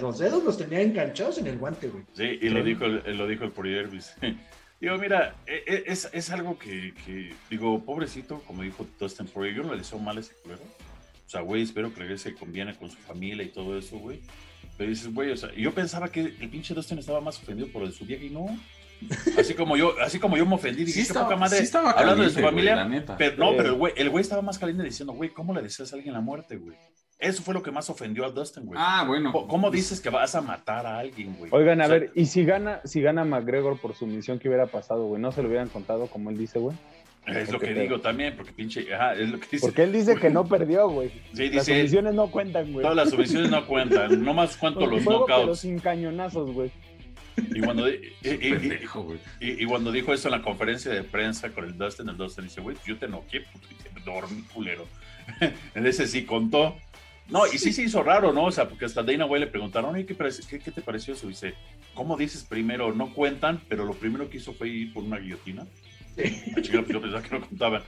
Los dedos los tenía enganchados en el guante, güey. Sí, y lo dijo, lo dijo el Puri Digo, mira, e, e, es, es algo que, que, digo, pobrecito, como dijo Dustin Poirier, yo no le deseo mal a ese juego. O sea, güey, espero que regrese conviene con su familia y todo eso, güey. Pero dices, güey, o sea, yo pensaba que el pinche Dustin estaba más ofendido por el su vieja y no. Así como yo, así como yo me ofendí, dije, sí estaba, madre, sí estaba hablando de su familia. pero no, pero el güey, el güey estaba más caliente diciendo, güey, ¿cómo le deseas a alguien la muerte, güey? Eso fue lo que más ofendió a Dustin, güey. Ah, bueno. ¿Cómo dices que vas a matar a alguien, güey? Oigan, a ver, ¿y si gana, si gana McGregor por su misión, qué hubiera pasado, güey? ¿No se lo hubieran contado como él dice, güey? Es lo que digo también, porque pinche, ajá, es lo que dice. Porque él dice que no perdió, güey. Sí, dice, las sumisiones no cuentan, güey. Todas las sumisiones no cuentan, no más cuánto los knockouts. Los sin cañonazos, güey. Y cuando, y, y, cuando dijo eso en la conferencia de prensa con el Dustin, el Dustin dice, güey, yo te noqué, porque dormí culero. en ese sí contó. No, y sí se hizo raro, ¿no? O sea, porque hasta Dana White le preguntaron, ¿qué, qué, qué te pareció eso? dice, ¿cómo dices primero? No cuentan, pero lo primero que hizo fue ir por una guillotina. Chica, yo pensaba que no contaban.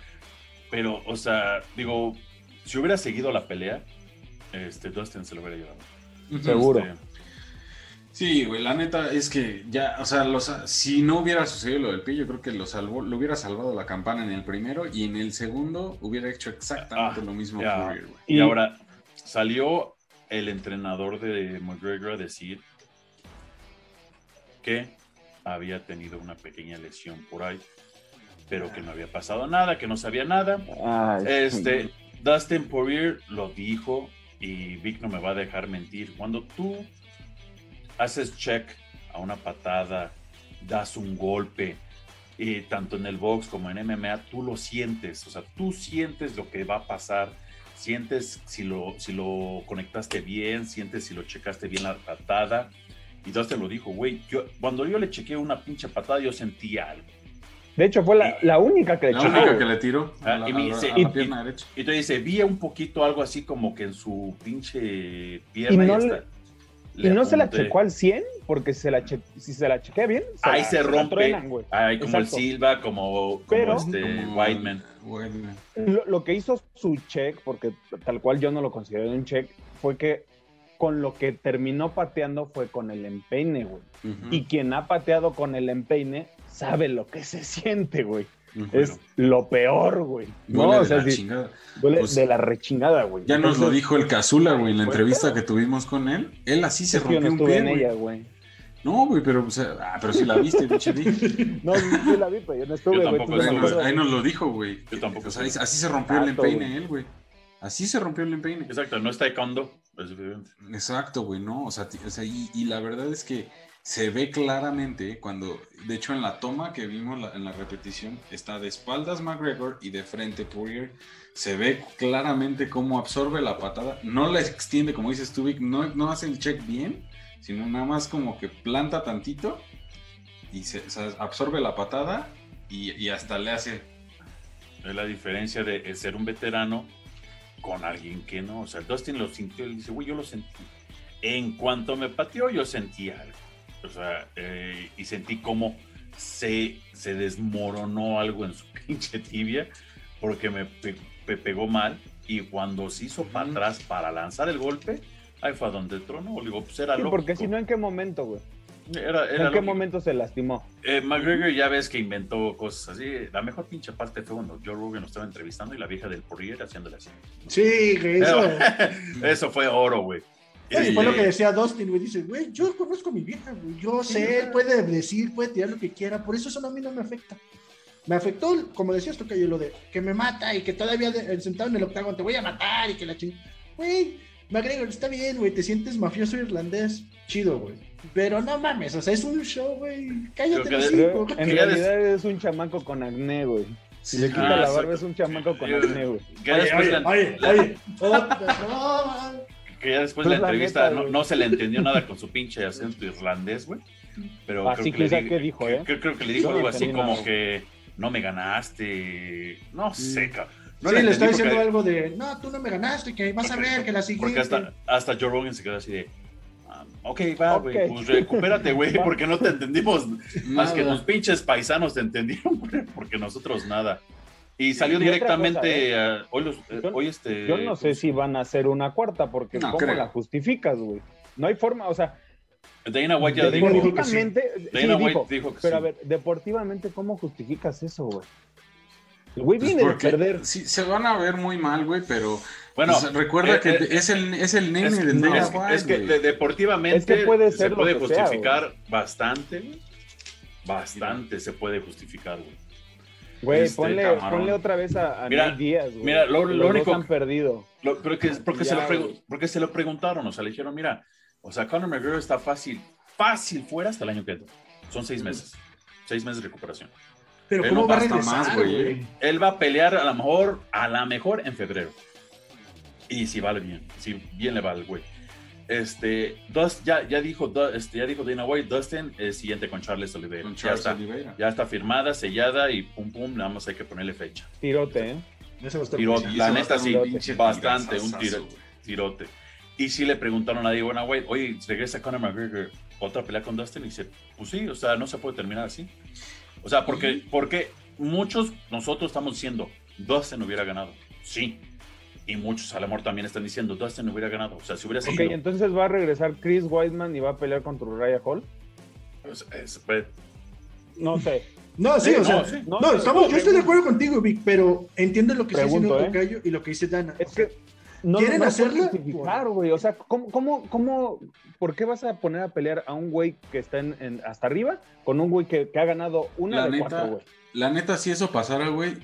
Pero, o sea, digo, si hubiera seguido la pelea, este, Dustin se lo hubiera llevado. Seguro. Este, sí, güey, la neta es que ya, o sea, los, si no hubiera sucedido lo del pie, yo creo que lo salvó, lo hubiera salvado la campana en el primero y en el segundo hubiera hecho exactamente ah, lo mismo. y ahora, Salió el entrenador de McGregor a decir que había tenido una pequeña lesión por ahí, pero que no había pasado nada, que no sabía nada. este, Dustin Poirier lo dijo y Vic no me va a dejar mentir. Cuando tú haces check a una patada, das un golpe, y tanto en el box como en MMA, tú lo sientes, o sea, tú sientes lo que va a pasar sientes si lo, si lo conectaste bien, sientes si lo checaste bien la patada. Y te lo dijo, güey, yo, cuando yo le chequeé una pinche patada, yo sentí algo. De hecho, fue la, la única que le La única que le tiró. y, me dice, y, y, te dice, vi un poquito algo así como que en su pinche pierna. Y no, le, y no se la checó al 100, porque se la si se la chequea bien. ahí se rompe. ahí como el Silva, como, como este Whiteman. Lo, lo, que hizo su check, porque tal cual yo no lo considero un check, fue que con lo que terminó pateando fue con el empeine, güey. Y quien ha pateado con el empeine sabe lo que se siente, güey. Es lo peor, güey. No, o sea, de la chingada. Pues de la rechingada, güey. Ya nos lo dijo el Cazula, güey, en la entrevista que tuvimos con él. Él así se rompió un pie, en ella, güey. No, güey, pero, o sea, ah, pero si la viste, pinche No, sí la vi, pero yo no estuve, güey. Ahí, nos lo dijo, güey. Yo tampoco. O sea, así se rompió el empeine él, güey. Así se rompió el empeine. Exacto, no está de condo. Exacto, güey, no. O sea, y, la verdad es que se ve claramente cuando, de hecho, en la toma que vimos en la repetición, está de espaldas McGregor y de frente Poirier. Se ve claramente cómo absorbe la patada. No la extiende, como dices tú, no, no hace el check bien, sino nada más como que planta tantito y se, absorbe la patada y, y hasta le hace. Es la diferencia de ser un veterano con alguien que no. O sea, Dustin lo sintió y dice, güey, yo lo sentí. En cuanto me pateó, yo sentí algo. O sea, eh, y sentí como se, se desmoronó algo en su pinche tibia porque me, pegó mal. Y cuando se hizo para atrás para lanzar el golpe, ahí fue a donde tronó. Digo, pues era sí, Porque si no, ¿en qué momento, güey? ¿En qué momento se lastimó? Eh, McGregor ya ves que inventó cosas así. La mejor pinche parte fue cuando Joe Rogan lo estaba entrevistando y la vieja del Poirier haciéndole así. Sí, eso. eso fue oro, güey. Eso fue lo que decía Dustin, güey. Dice, güey, yo conozco a mi vieja, güey. Yo sé, él puede decir, puede tirar lo que quiera. Por eso eso a mí no me afecta. Me afectó, como decías tú, que yo lo de que me mata y que todavía sentado en el octágono te voy a matar y que la ching. Güey, McGregor, está bien, güey. Te sientes mafioso irlandés. Chido, güey pero no mames, o sea, es un show, güey. Cállate los cinco. En realidad es un chamaco con acné, güey. Si le quita la barba es un chamaco con acné, güey. Que ya después la... oye, oye, que ya después de la entrevista no, se le entendió nada con su pinche acento irlandés, güey. Pero así creo que, le, dijo, ¿eh? Creo, que le dijo algo así como que no me ganaste. No sé, cabrón. No sí, le, está diciendo algo de, no, tú no me ganaste, que vas a ver que la siguiente. Porque hasta, hasta Joe Rogan se quedó así de, Ok, va, güey. Pues recupérate, güey, porque no te entendimos. Más que los pinches paisanos te entendieron, güey, porque nosotros nada. Y salió directamente ¿eh? hoy, los, eh, hoy este. Yo no sé si van a hacer una cuarta, porque ¿cómo la justificas, güey? No hay forma, o sea. Dana White ya dijo, que sí. Dana White dijo, que Pero a ver, deportivamente, ¿cómo justificas eso, güey? El güey pues viene de perder. Sí, se van a ver muy mal, güey, pero bueno, pues, recuerda eh, que eh, es, el, es el nene del no, es, que deportivamente puede se puede justificar bastante, bastante se puede justificar, güey. Güey, este, ponle, ponle, otra vez a, a mira, Díaz, güey. Mira, lo, lo único han perdido. Lo, pero que, porque, se lo porque se lo preguntaron, o sea, le dijeron, mira, o sea, Conor McGregor está fácil, fácil fuera hasta el año que entra. Son seis meses. Seis meses de recuperación. Pero ¿cómo va a regresar, güey? Él va a pelear a lo mejor, a lo mejor en febrero. Y si vale bien, si bien le va al güey. Este, Dust, ya, ya, dijo, este, ya dijo Dana White, Dustin es siguiente con Charles Oliveira. ya, está, ya está firmada, sellada y pum pum, nada más hay que ponerle fecha. Tirote, ¿eh? Tirote, la neta sí, bastante, un tirote. Y si le preguntaron a Dana White, oye, regresa Conor McGregor, otra pelea con Dustin, y dice, pues sí, o sea, no se puede terminar así. O sea, porque, porque muchos, nosotros estamos diciendo, Dustin hubiera ganado. Sí, y muchos a lo mejor también están diciendo, Dustin hubiera ganado. O sea, si hubiera sido. Ok, entonces va a regresar Chris Weidman y va a pelear contra Raya Hall. Pues, no sé. No, sí, o sea, no, estamos, yo estoy de acuerdo contigo, Vic, pero entiendo lo que está diciendo ¿eh? Y lo que dice Dana. Es que no, ¿Quieren no hacerlo? güey. O sea, ¿cómo, cómo, cómo, ¿por qué vas a poner a pelear a un güey que está en, hasta arriba con un güey que, que ha ganado una la de neta, cuatro, güey? La neta, si eso pasara, güey,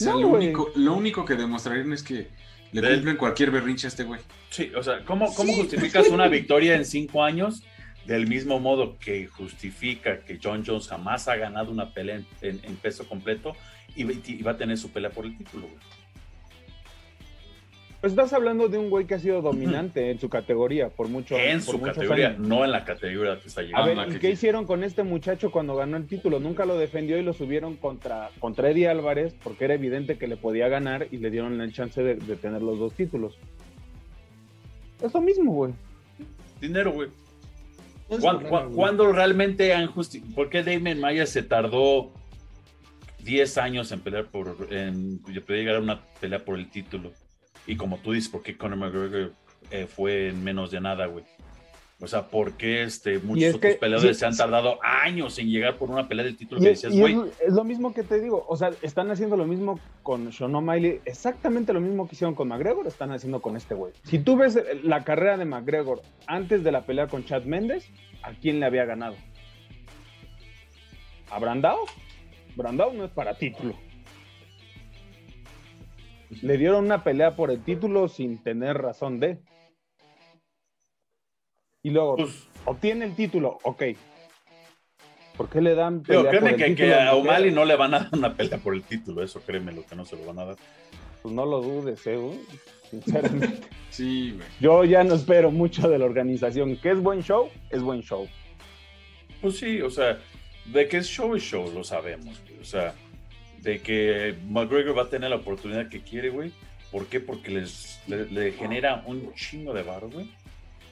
lo, único, lo único que demostrarían es que le cumplen cualquier berrinche a este güey. Sí, o sea, ¿cómo, cómo justificas una victoria en cinco años? Del mismo modo que justifica que John Jones jamás ha ganado una pelea en, peso completo y, va a tener su pelea por el título, güey. Pues estás hablando de un güey que ha sido dominante en su categoría por mucho En su categoría, no en la categoría que está llegando. A ver, ¿y qué hicieron con este muchacho cuando ganó el título? Nunca lo defendió y lo subieron contra, contra Eddie Álvarez porque era evidente que le podía ganar y le dieron la chance de, tener los dos títulos. Es lo mismo, güey. Dinero, güey. ¿Cuándo, realmente han justificado? ¿Por qué Damon Maya se tardó 10 años en pelear por. En, llegar a una pelea por el título? Y como tú dices, ¿por qué Conor McGregor eh, fue en menos de nada, güey? O sea, ¿por qué este, muchos otros peleadores se han tardado años en llegar por una pelea del título que decías, güey? Es, lo mismo que te digo, o sea, están haciendo lo mismo con Sean O'Malley, exactamente lo mismo que hicieron con McGregor, están haciendo con este güey. Si tú ves la carrera de McGregor antes de la pelea con Chad Méndez, ¿a quién le había ganado? ¿A Brandao? Brandao no es para título le dieron una pelea por el título sin tener razón de. Y luego pues, obtiene el título, ok. ¿Por qué le dan pelea créeme por el que, título que a O'Malley no le van a dar una pelea por el título, eso créeme lo que no se lo van a dar. Pues no lo dudes, eh, sinceramente. sí, güey. Yo ya no espero mucho de la organización. ¿Qué es buen show? Es buen show. Pues sí, o sea, de que es show es show, lo sabemos. O sea, de que McGregor va a tener la oportunidad que quiere, güey. ¿Por qué? Porque les, le, genera un chingo de barro, güey.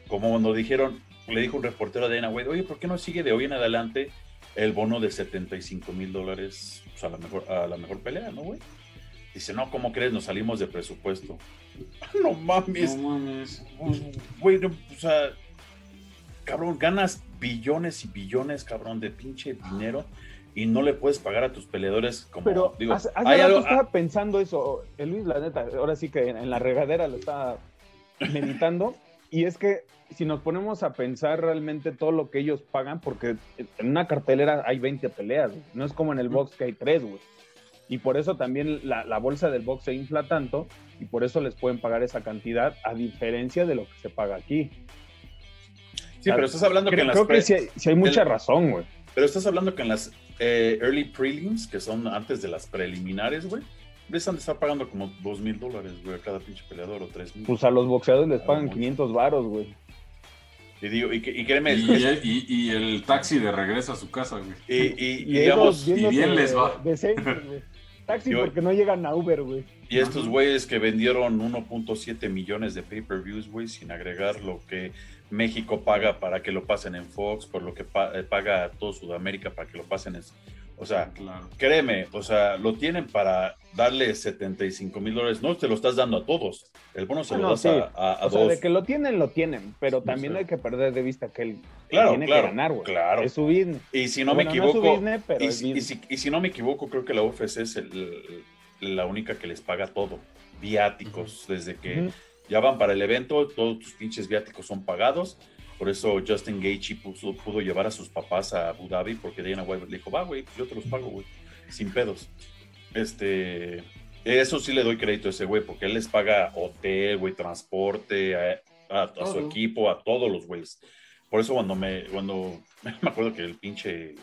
Como cuando dijeron, le dijo un reportero a Dana güey, oye, ¿por qué no sigue de hoy en adelante el bono de 75 mil dólares pues, a, la mejor, a la mejor pelea, ¿no, güey? Dice, no, ¿cómo crees? Nos salimos de presupuesto. no mames. No mames. Güey, o sea, cabrón, ganas billones y billones, cabrón, de pinche dinero y no le puedes pagar a tus peleadores como Pero digo, hace, estaba ah. pensando eso, el Luis, la neta, ahora sí que en la regadera lo estaba meditando, y es que si nos ponemos a pensar realmente todo lo que ellos pagan, porque en una cartelera hay 20 peleas, no es como en el box que hay 3, güey. Y por eso también la, la, bolsa del box se infla tanto y por eso les pueden pagar esa cantidad a diferencia de lo que se paga aquí. Sí, pero estás hablando que en las... Creo que sí hay, mucha razón, güey. Pero estás hablando que en las eh, early prelims, que son antes de las preliminares, güey, les han de estar pagando como dos mil dólares, güey, a cada pinche peleador o tres mil. Pues a los boxeadores les pagan 500 varos, güey. Y digo, y, y créeme. Y, y, el taxi de regreso a su casa, güey. Y, digamos, y bien les va. Taxi porque no llegan a Uber, güey. Y estos güeyes que vendieron 1.7 millones de pay-per-views, güey, sin agregar lo que México paga para que lo pasen en Fox, por lo que eh, paga todo Sudamérica para que lo pasen en... O sea, créeme, o sea, lo tienen para darle 75 mil dólares. No te lo estás dando a todos. El bono se lo das a, a, o Sea, de que lo tienen, lo tienen. Pero también hay que perder de vista que él tiene que ganar, güey. Claro. Es su business. Y si no me equivoco. y, si, no me equivoco, creo que la UFC es la única que les paga todo. Viáticos, desde que ya van para el evento, todos tus pinches viáticos son pagados. Por eso Justin Gaethje pudo, llevar a sus papás a Abu Dhabi porque Dana White le dijo, va, güey, yo te los pago, güey, sin pedos. Este, eso sí le doy crédito a ese güey porque él les paga hotel, güey, transporte, a, su equipo, a todos los güeyes. Por eso cuando me, cuando, me acuerdo que el pinche,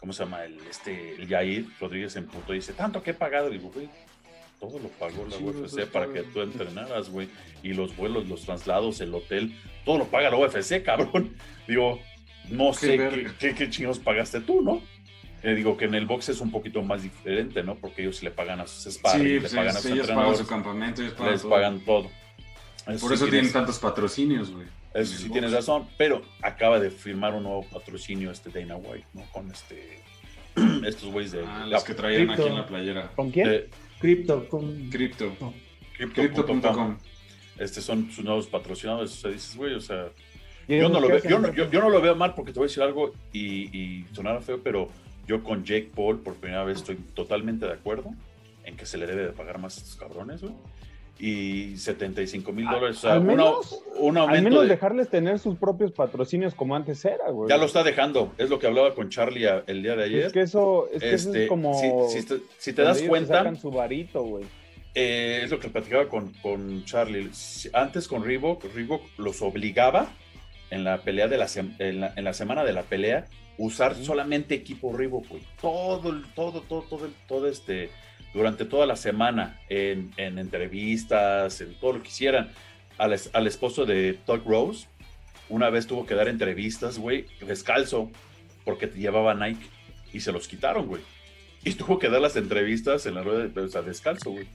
¿cómo se llama? El, este, el Yair Rodríguez en punto dice, tanto que he pagado, digo, güey, todo lo pagó la UFC para que tú entrenaras, güey. Y los vuelos, los traslados, el hotel, todo lo paga la UFC, cabrón. Digo, no sé qué, qué, chingados pagaste tú, ¿no? Eh, digo que en el box es un poquito más diferente, ¿no? Porque ellos le pagan a sus sparring, le pues, pagan a sus ellos pagan su campamento, ellos pagan les todo. pagan todo. Por eso tienen tantos patrocinios, güey. Eso sí tienes razón, pero acaba de firmar un nuevo patrocinio este Dana White, ¿no? Con este estos güeyes de ah, los que traían aquí en la playera. ¿Con quién? Crypto. Crypto. Crypto.com. Este son sus nuevos patrocinadores. O sea, dices, güey, o sea. Yo no, lo veo, yo, yo, no lo veo mal porque te voy a decir algo y, y sonará feo, pero yo con Jake Paul por primera vez estoy totalmente de acuerdo en que se le debe de pagar más a estos cabrones, güey y 75 mil dólares. O sea, al menos, al menos dejarles tener sus propios patrocinios como antes era, güey. Ya lo está dejando. Es lo que hablaba con Charlie el día de ayer. Es que eso es, este, como. Si, te, das cuenta. su varito, güey. Eh, es lo que platicaba con, con Charlie. Antes con Reebok, Reebok los obligaba en la pelea de la, en la, en la semana de la pelea usar solamente equipo Reebok, güey. Todo, todo, todo, todo, todo este durante toda la semana en, entrevistas, en todo lo que hicieran, al, al esposo de Todd Rose, una vez tuvo que dar entrevistas, güey, descalzo, porque llevaba Nike y se los quitaron, güey. Y tuvo que dar las entrevistas en la rueda, de, o descalzo, güey.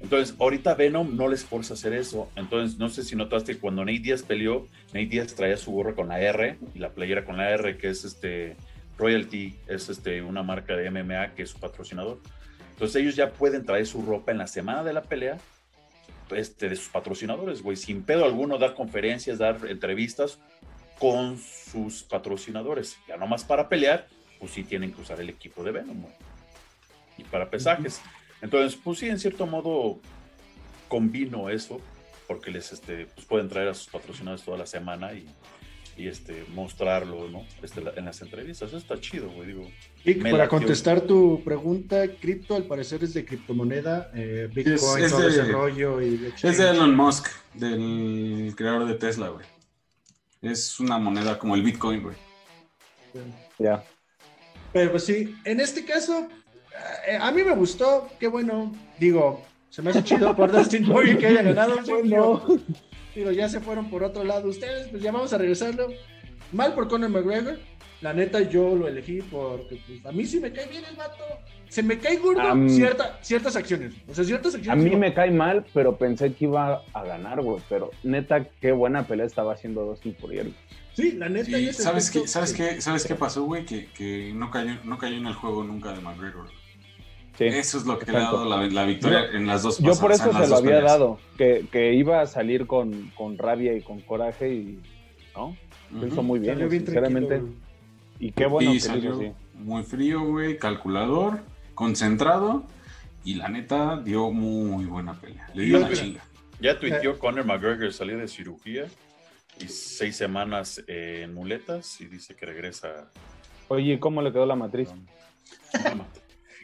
Entonces, ahorita Venom no les forza hacer eso. Entonces, no sé si notaste que cuando Nate Diaz peleó, Nate Diaz traía su gorra con la R y la playera con la R, que es este Royalty, es este una marca de MMA que es su patrocinador. Entonces, ellos ya pueden traer su ropa en la semana de la pelea este, de sus patrocinadores, güey, sin pedo alguno, dar conferencias, dar entrevistas con sus patrocinadores. Ya nomás para pelear, pues sí tienen que usar el equipo de Venom, güey. Y para pesajes. Entonces, pues sí, en cierto modo combino eso, porque les este, pues pueden traer a sus patrocinadores toda la semana y, y este, mostrarlo, ¿no? Este, en las entrevistas. Eso está chido, güey. Digo, para contestar tu pregunta, cripto al parecer es de criptomoneda, eh, Bitcoin, es, todo ese rollo. Y es de Elon Musk, del creador de Tesla, güey. Es una moneda como el Bitcoin, güey. Ya. Pero pues sí, en este caso, eh, a mí me gustó, qué bueno, digo, se me hace chido por Dustin Poirier que haya ganado. bueno. Digo, ya se fueron por otro lado ustedes, pues ya vamos a regresarlo. Mal por Conor McGregor. La neta, yo lo elegí porque pues, a mí sí me cae bien el vato. Se me cae gordo ciertas acciones. O sea, ciertas acciones. A mí me cae mal, pero pensé que iba a ganar, güey. Pero neta, qué buena pelea estaba haciendo Dustin Poirier. Sí, la neta. ¿sabes, qué, ¿sabes, qué, ¿Sabes qué pasó, güey? Que, que no, cayó, no cayó en el juego nunca de McGregor. Eso es lo que le ha dado la, victoria en las dos Yo por eso se lo había dado, que, que, iba a salir con, con, rabia y con coraje y no, lo hizo muy bien, sinceramente. Y qué bueno que salió muy frío, güey, calculador, concentrado y la neta dio muy buena pelea. Le dio una chinga. Ya tuiteó eh. Conor McGregor salir de cirugía y seis semanas en muletas y dice que regresa. Oye, ¿cómo le quedó la matriz?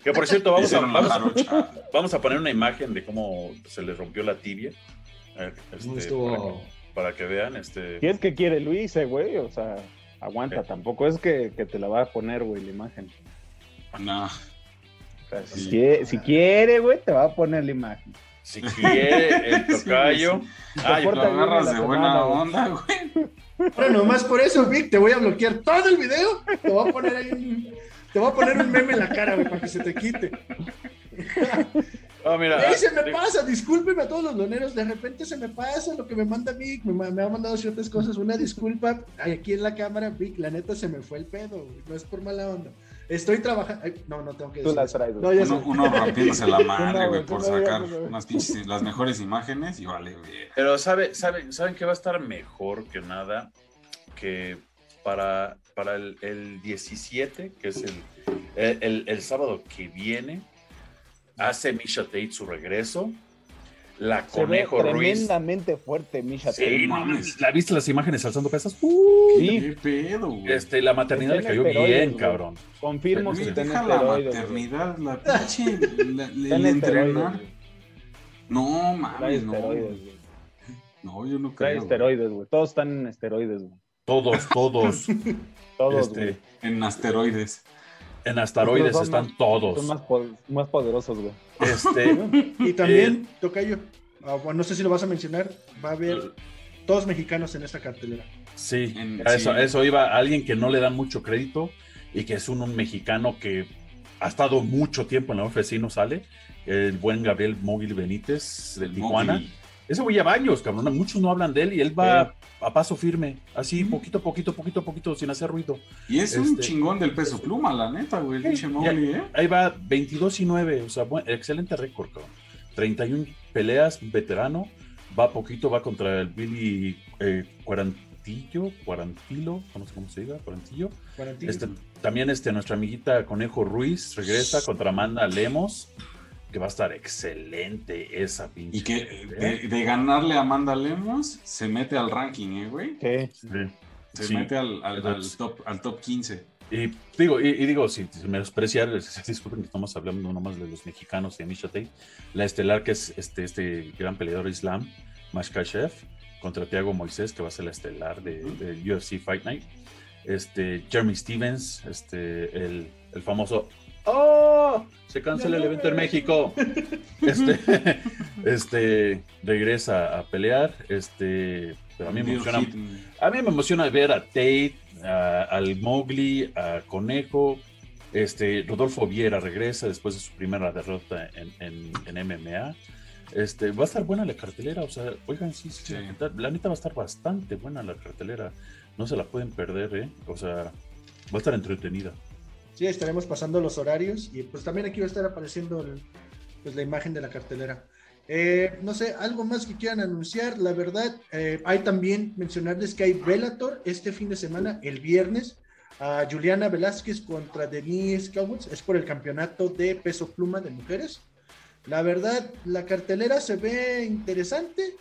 Que por cierto, vamos a, vamos, a, poner una imagen de cómo se le rompió la tibia. Este, para, que, vean. Este... ¿Qué es que quiere Luis, eh, güey? O sea, aguanta. Tampoco es que, te la va a poner, güey, la imagen. No. si, quiere, güey, te va a poner la imagen. Si quiere, el tocayo. Ay, lo agarras de buena onda, güey. Ahora nomás por eso, Vic, te voy a bloquear todo el video. Te voy a poner ahí un te voy a poner un meme en la cara, güey, para que se te quite. Oh, mira, se me pasa, discúlpeme a todos los doneros, de repente se me pasa lo que me manda Vic, me, ha mandado ciertas cosas, una disculpa, aquí en la cámara, Vic, la neta se me fue el pedo, güey. no es por mala onda. Estoy trabajando, no, no tengo que decir. no, uno, uno rompiéndose la madre, güey, por sacar unas pinches, las mejores imágenes y vale, güey. Pero sabe, sabe, ¿saben que va a estar mejor que nada? Que para, para el, el 17, que es el, el, el, sábado que viene, hace Misha Tate su regreso. La Conejo ve Tremendamente fuerte Misha Tate. ¿la viste las imágenes alzando pesas? ¿Qué pedo, güey? Este, la maternidad le cayó bien, cabrón. Confirmo que en la maternidad, la pinche, el entrenar. No, mames, no. No, yo no creo. esteroides, güey. Todos están en esteroides, güey. Todos, todos. todos. Este, en asteroides. En asteroides están todos. Son más, más poderosos, güey. Este, y también, eh, Tocayo, ah, bueno, no sé si lo vas a mencionar, va a haber todos mexicanos en esta cartelera. Sí, eso, eso iba alguien que no le dan mucho crédito y que es un, mexicano que ha estado mucho tiempo en la UFC y no sale. El buen Gabriel Móvil Benítez del Tijuana. Ese güey lleva años, cabrón. Muchos no hablan de él y él va a paso firme, así, poquito, poquito, poquito, poquito, sin hacer ruido. Y es un este, chingón del peso pluma, la neta, güey, el ¿eh? Ahí va 22 y 9, o sea, excelente récord, cabrón. 31 peleas, veterano, va poquito, va contra el Billy eh, Cuarantillo, Cuarantilo, no sé cómo se diga, Cuarantillo. Este, también este, nuestra amiguita Conejo Ruiz regresa contra Amanda Lemos que va a estar excelente esa pinche. Y que de, ganarle a Amanda Lemos, se mete al ranking, ¿eh, güey? Sí. Se mete al, top, al top 15. Y digo, y, digo, sin menospreciar, disculpen que estamos hablando nomás de los mexicanos de Misha la estelar que es este, este gran peleador islam, Mashkashev, contra Thiago Moisés, que va a ser la estelar de, UFC Fight Night. este, Jeremy Stevens, este, el, el famoso ¡Oh! Se cancela el evento en México. Este, este regresa a pelear. Este, pero a mí me emociona. A mí me emociona ver a Tate, al Mowgli, a Conejo. Este, Rodolfo Viera regresa después de su primera derrota en, en, MMA. Este, va a estar buena la cartelera, o sea, oigan, sí, sí, La, neta va a estar bastante buena la cartelera. No se la pueden perder, ¿eh? O sea, va a estar entretenida. Sí, estaremos pasando los horarios y pues también aquí va a estar apareciendo pues, la imagen de la cartelera. Eh, no sé, algo más que quieran anunciar. La verdad, eh, hay también mencionarles que hay Bellator este fin de semana, el viernes, a Juliana Velázquez contra Denise Cowboys. Es por el campeonato de peso pluma de mujeres. La verdad, la cartelera se ve interesante.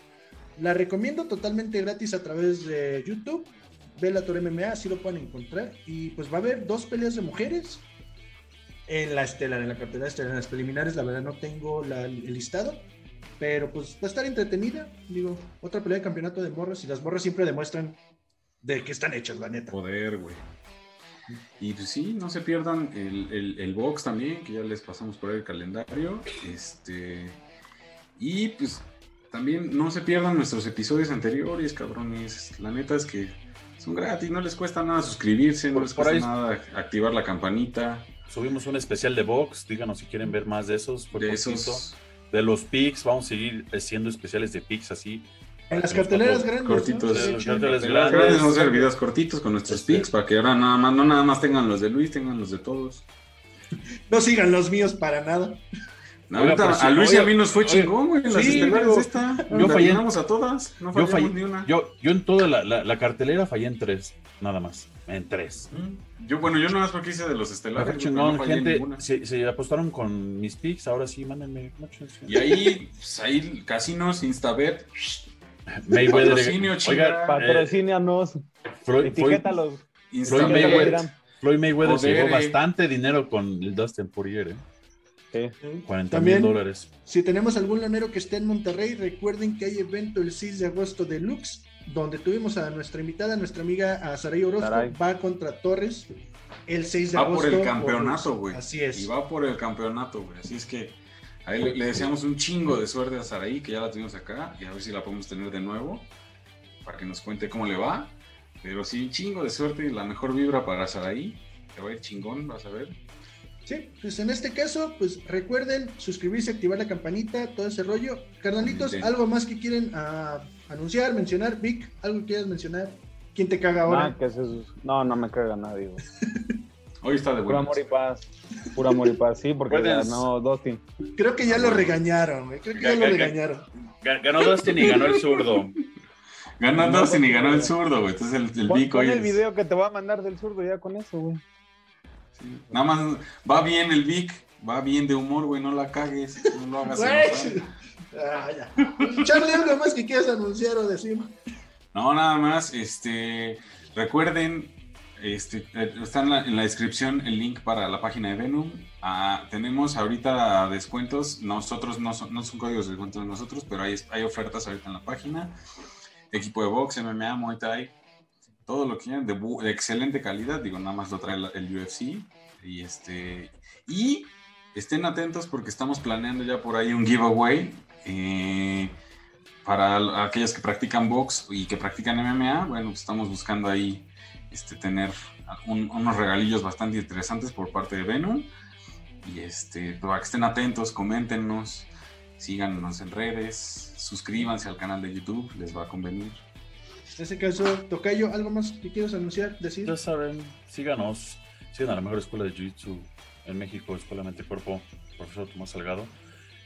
La recomiendo totalmente gratis a través de YouTube. Bellator MMA, así lo pueden encontrar. Y pues va a haber dos peleas de mujeres en la estelar, en la cartelera estelar. En las preliminares, la verdad, no tengo el listado. Pero pues va a estar entretenida. Digo, otra pelea de campeonato de morras. Y las morras siempre demuestran de que están hechas, la neta. Poder, güey. Y pues sí, no se pierdan el, el, box también, que ya les pasamos por el calendario. Este. Y pues también no se pierdan nuestros episodios anteriores, cabrones. La neta es que son gratis, no les cuesta nada suscribirse, no les cuesta nada activar la campanita. Subimos un especial de Vox, díganos si quieren ver más de esos. de esos. De los pics, vamos a seguir haciendo especiales de pics así. En las carteleras grandes. Cortitos. ¿no? Las carteleras grandes. Vamos a hacer videos cortitos con nuestros este. pics para que ahora nada más, no nada más tengan los de Luis, tengan los de todos. No sigan los míos para nada a Luis y a mí nos fue chingón, güey. Las estelares esta. Yo fallé. a todas. No yo fallé, ni una. Yo, yo en toda la, la, cartelera fallé en tres, nada más. En tres. Mm. Yo, bueno, yo nada más porque hice de los estelares. Chingón, no gente, se, se, apostaron con mis picks, ahora sí, mándenme. Y ahí, pues ahí, casinos, Instabet. Mayweather. Patrocinio, Oiga, patrocínanos. Eh, etiquétalos. Floyd Mayweather, Floyd Mayweather se llevó bastante dinero con el Dustin Poirier, ¿eh? 40 mil dólares. Si tenemos algún lanero que esté en Monterrey, recuerden que hay evento el 6 de agosto de Lux, donde tuvimos a nuestra invitada, nuestra amiga a Saray Orozco, va contra Torres el 6 de agosto. Va por el campeonato, güey. Así es. Y va por el campeonato, güey. Así es que ahí le, deseamos un chingo de suerte a Saraí, que ya la tuvimos acá, y a ver si la podemos tener de nuevo, para que nos cuente cómo le va. Pero sí, un chingo de suerte y la mejor vibra para Saraí. Te va a ir chingón, vas a ver. Sí, pues en este caso, pues recuerden suscribirse, activar la campanita, todo ese rollo. Carnalitos, ¿algo más que quieren uh, anunciar, mencionar? Vic, ¿algo que quieras mencionar? ¿Quién te caga ahora? no, no me caga nadie, Hoy está de Pura amor y paz. Pura amor y paz, sí, porque ganó Dustin. Creo que ya lo regañaron, güey. Creo que ya lo regañaron. Ganó Dustin y ganó el zurdo. Ganó Dustin y ganó el zurdo, güey. Entonces el, el Vic hoy. el video que te voy a mandar del zurdo ya con eso, güey. Nada más va bien el Vic, va bien de humor, güey, no la cagues, no lo hagas. ah, ya. Charlie, algo más que quieras anunciar o decir. No, nada más, este, recuerden, este, está en la, descripción el link para la página de Venom. Ah, tenemos ahorita descuentos, nosotros no son, no son códigos de descuento de nosotros, pero hay, hay ofertas ahorita en la página. Equipo de box, MMA, Muay Thai, todo lo que quieran, de, excelente calidad, digo, nada más lo trae el, UFC. Y, este, y estén atentos porque estamos planeando ya por ahí un giveaway eh, para aquellos que practican box y que practican MMA. Bueno, pues estamos buscando ahí este, tener unos regalillos bastante interesantes por parte de Venom. Y este, estén atentos, coméntenos, síganos en redes, suscríbanse al canal de YouTube, les va a convenir. En ese caso, Tocayo, ¿algo más que quieras anunciar, decir? Ya saben, síganos, sigan a la mejor escuela de Jiu-Jitsu en México, Escuela Mente Cuerpo, profesor Tomás Salgado.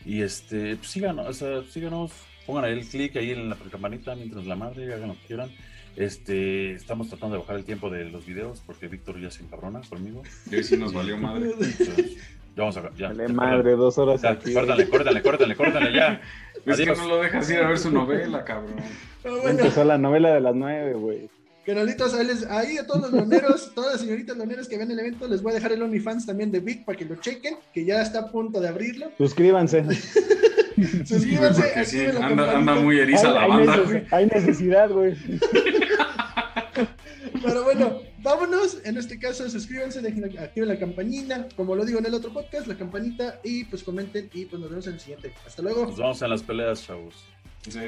Y este, pues síganos, o sea, síganos, pongan ahí el clic ahí en la campanita mientras la madre, hagan lo que quieran. Este, estamos tratando de bajar el tiempo de los videos porque Víctor ya se encabrona conmigo. Y sí nos valió madre. ya vamos a ya. Dale madre, dos horas ya, aquí. Córtale, córtale, córtale, córtale, ya. Es que no lo dejas ir a ver su novela, cabrón. Empezó la novela de las nueve, güey. Canalitos, ahí, ahí a todos los loneros, todas las señoritas loneras que ven el evento, les voy a dejar el OnlyFans también de Vic para que lo chequen, que ya está a punto de abrirlo. Suscríbanse. Suscríbanse. Sí, anda, anda, muy eriza la banda, güey. Hay necesidad, güey. Pero bueno, vámonos. En este caso, suscríbanse, dejen, activen la campanita. Como lo digo en el otro podcast, la campanita. Y pues comenten. Y pues nos vemos en el siguiente. Hasta luego. Nos vamos en las peleas, chavos. Sí.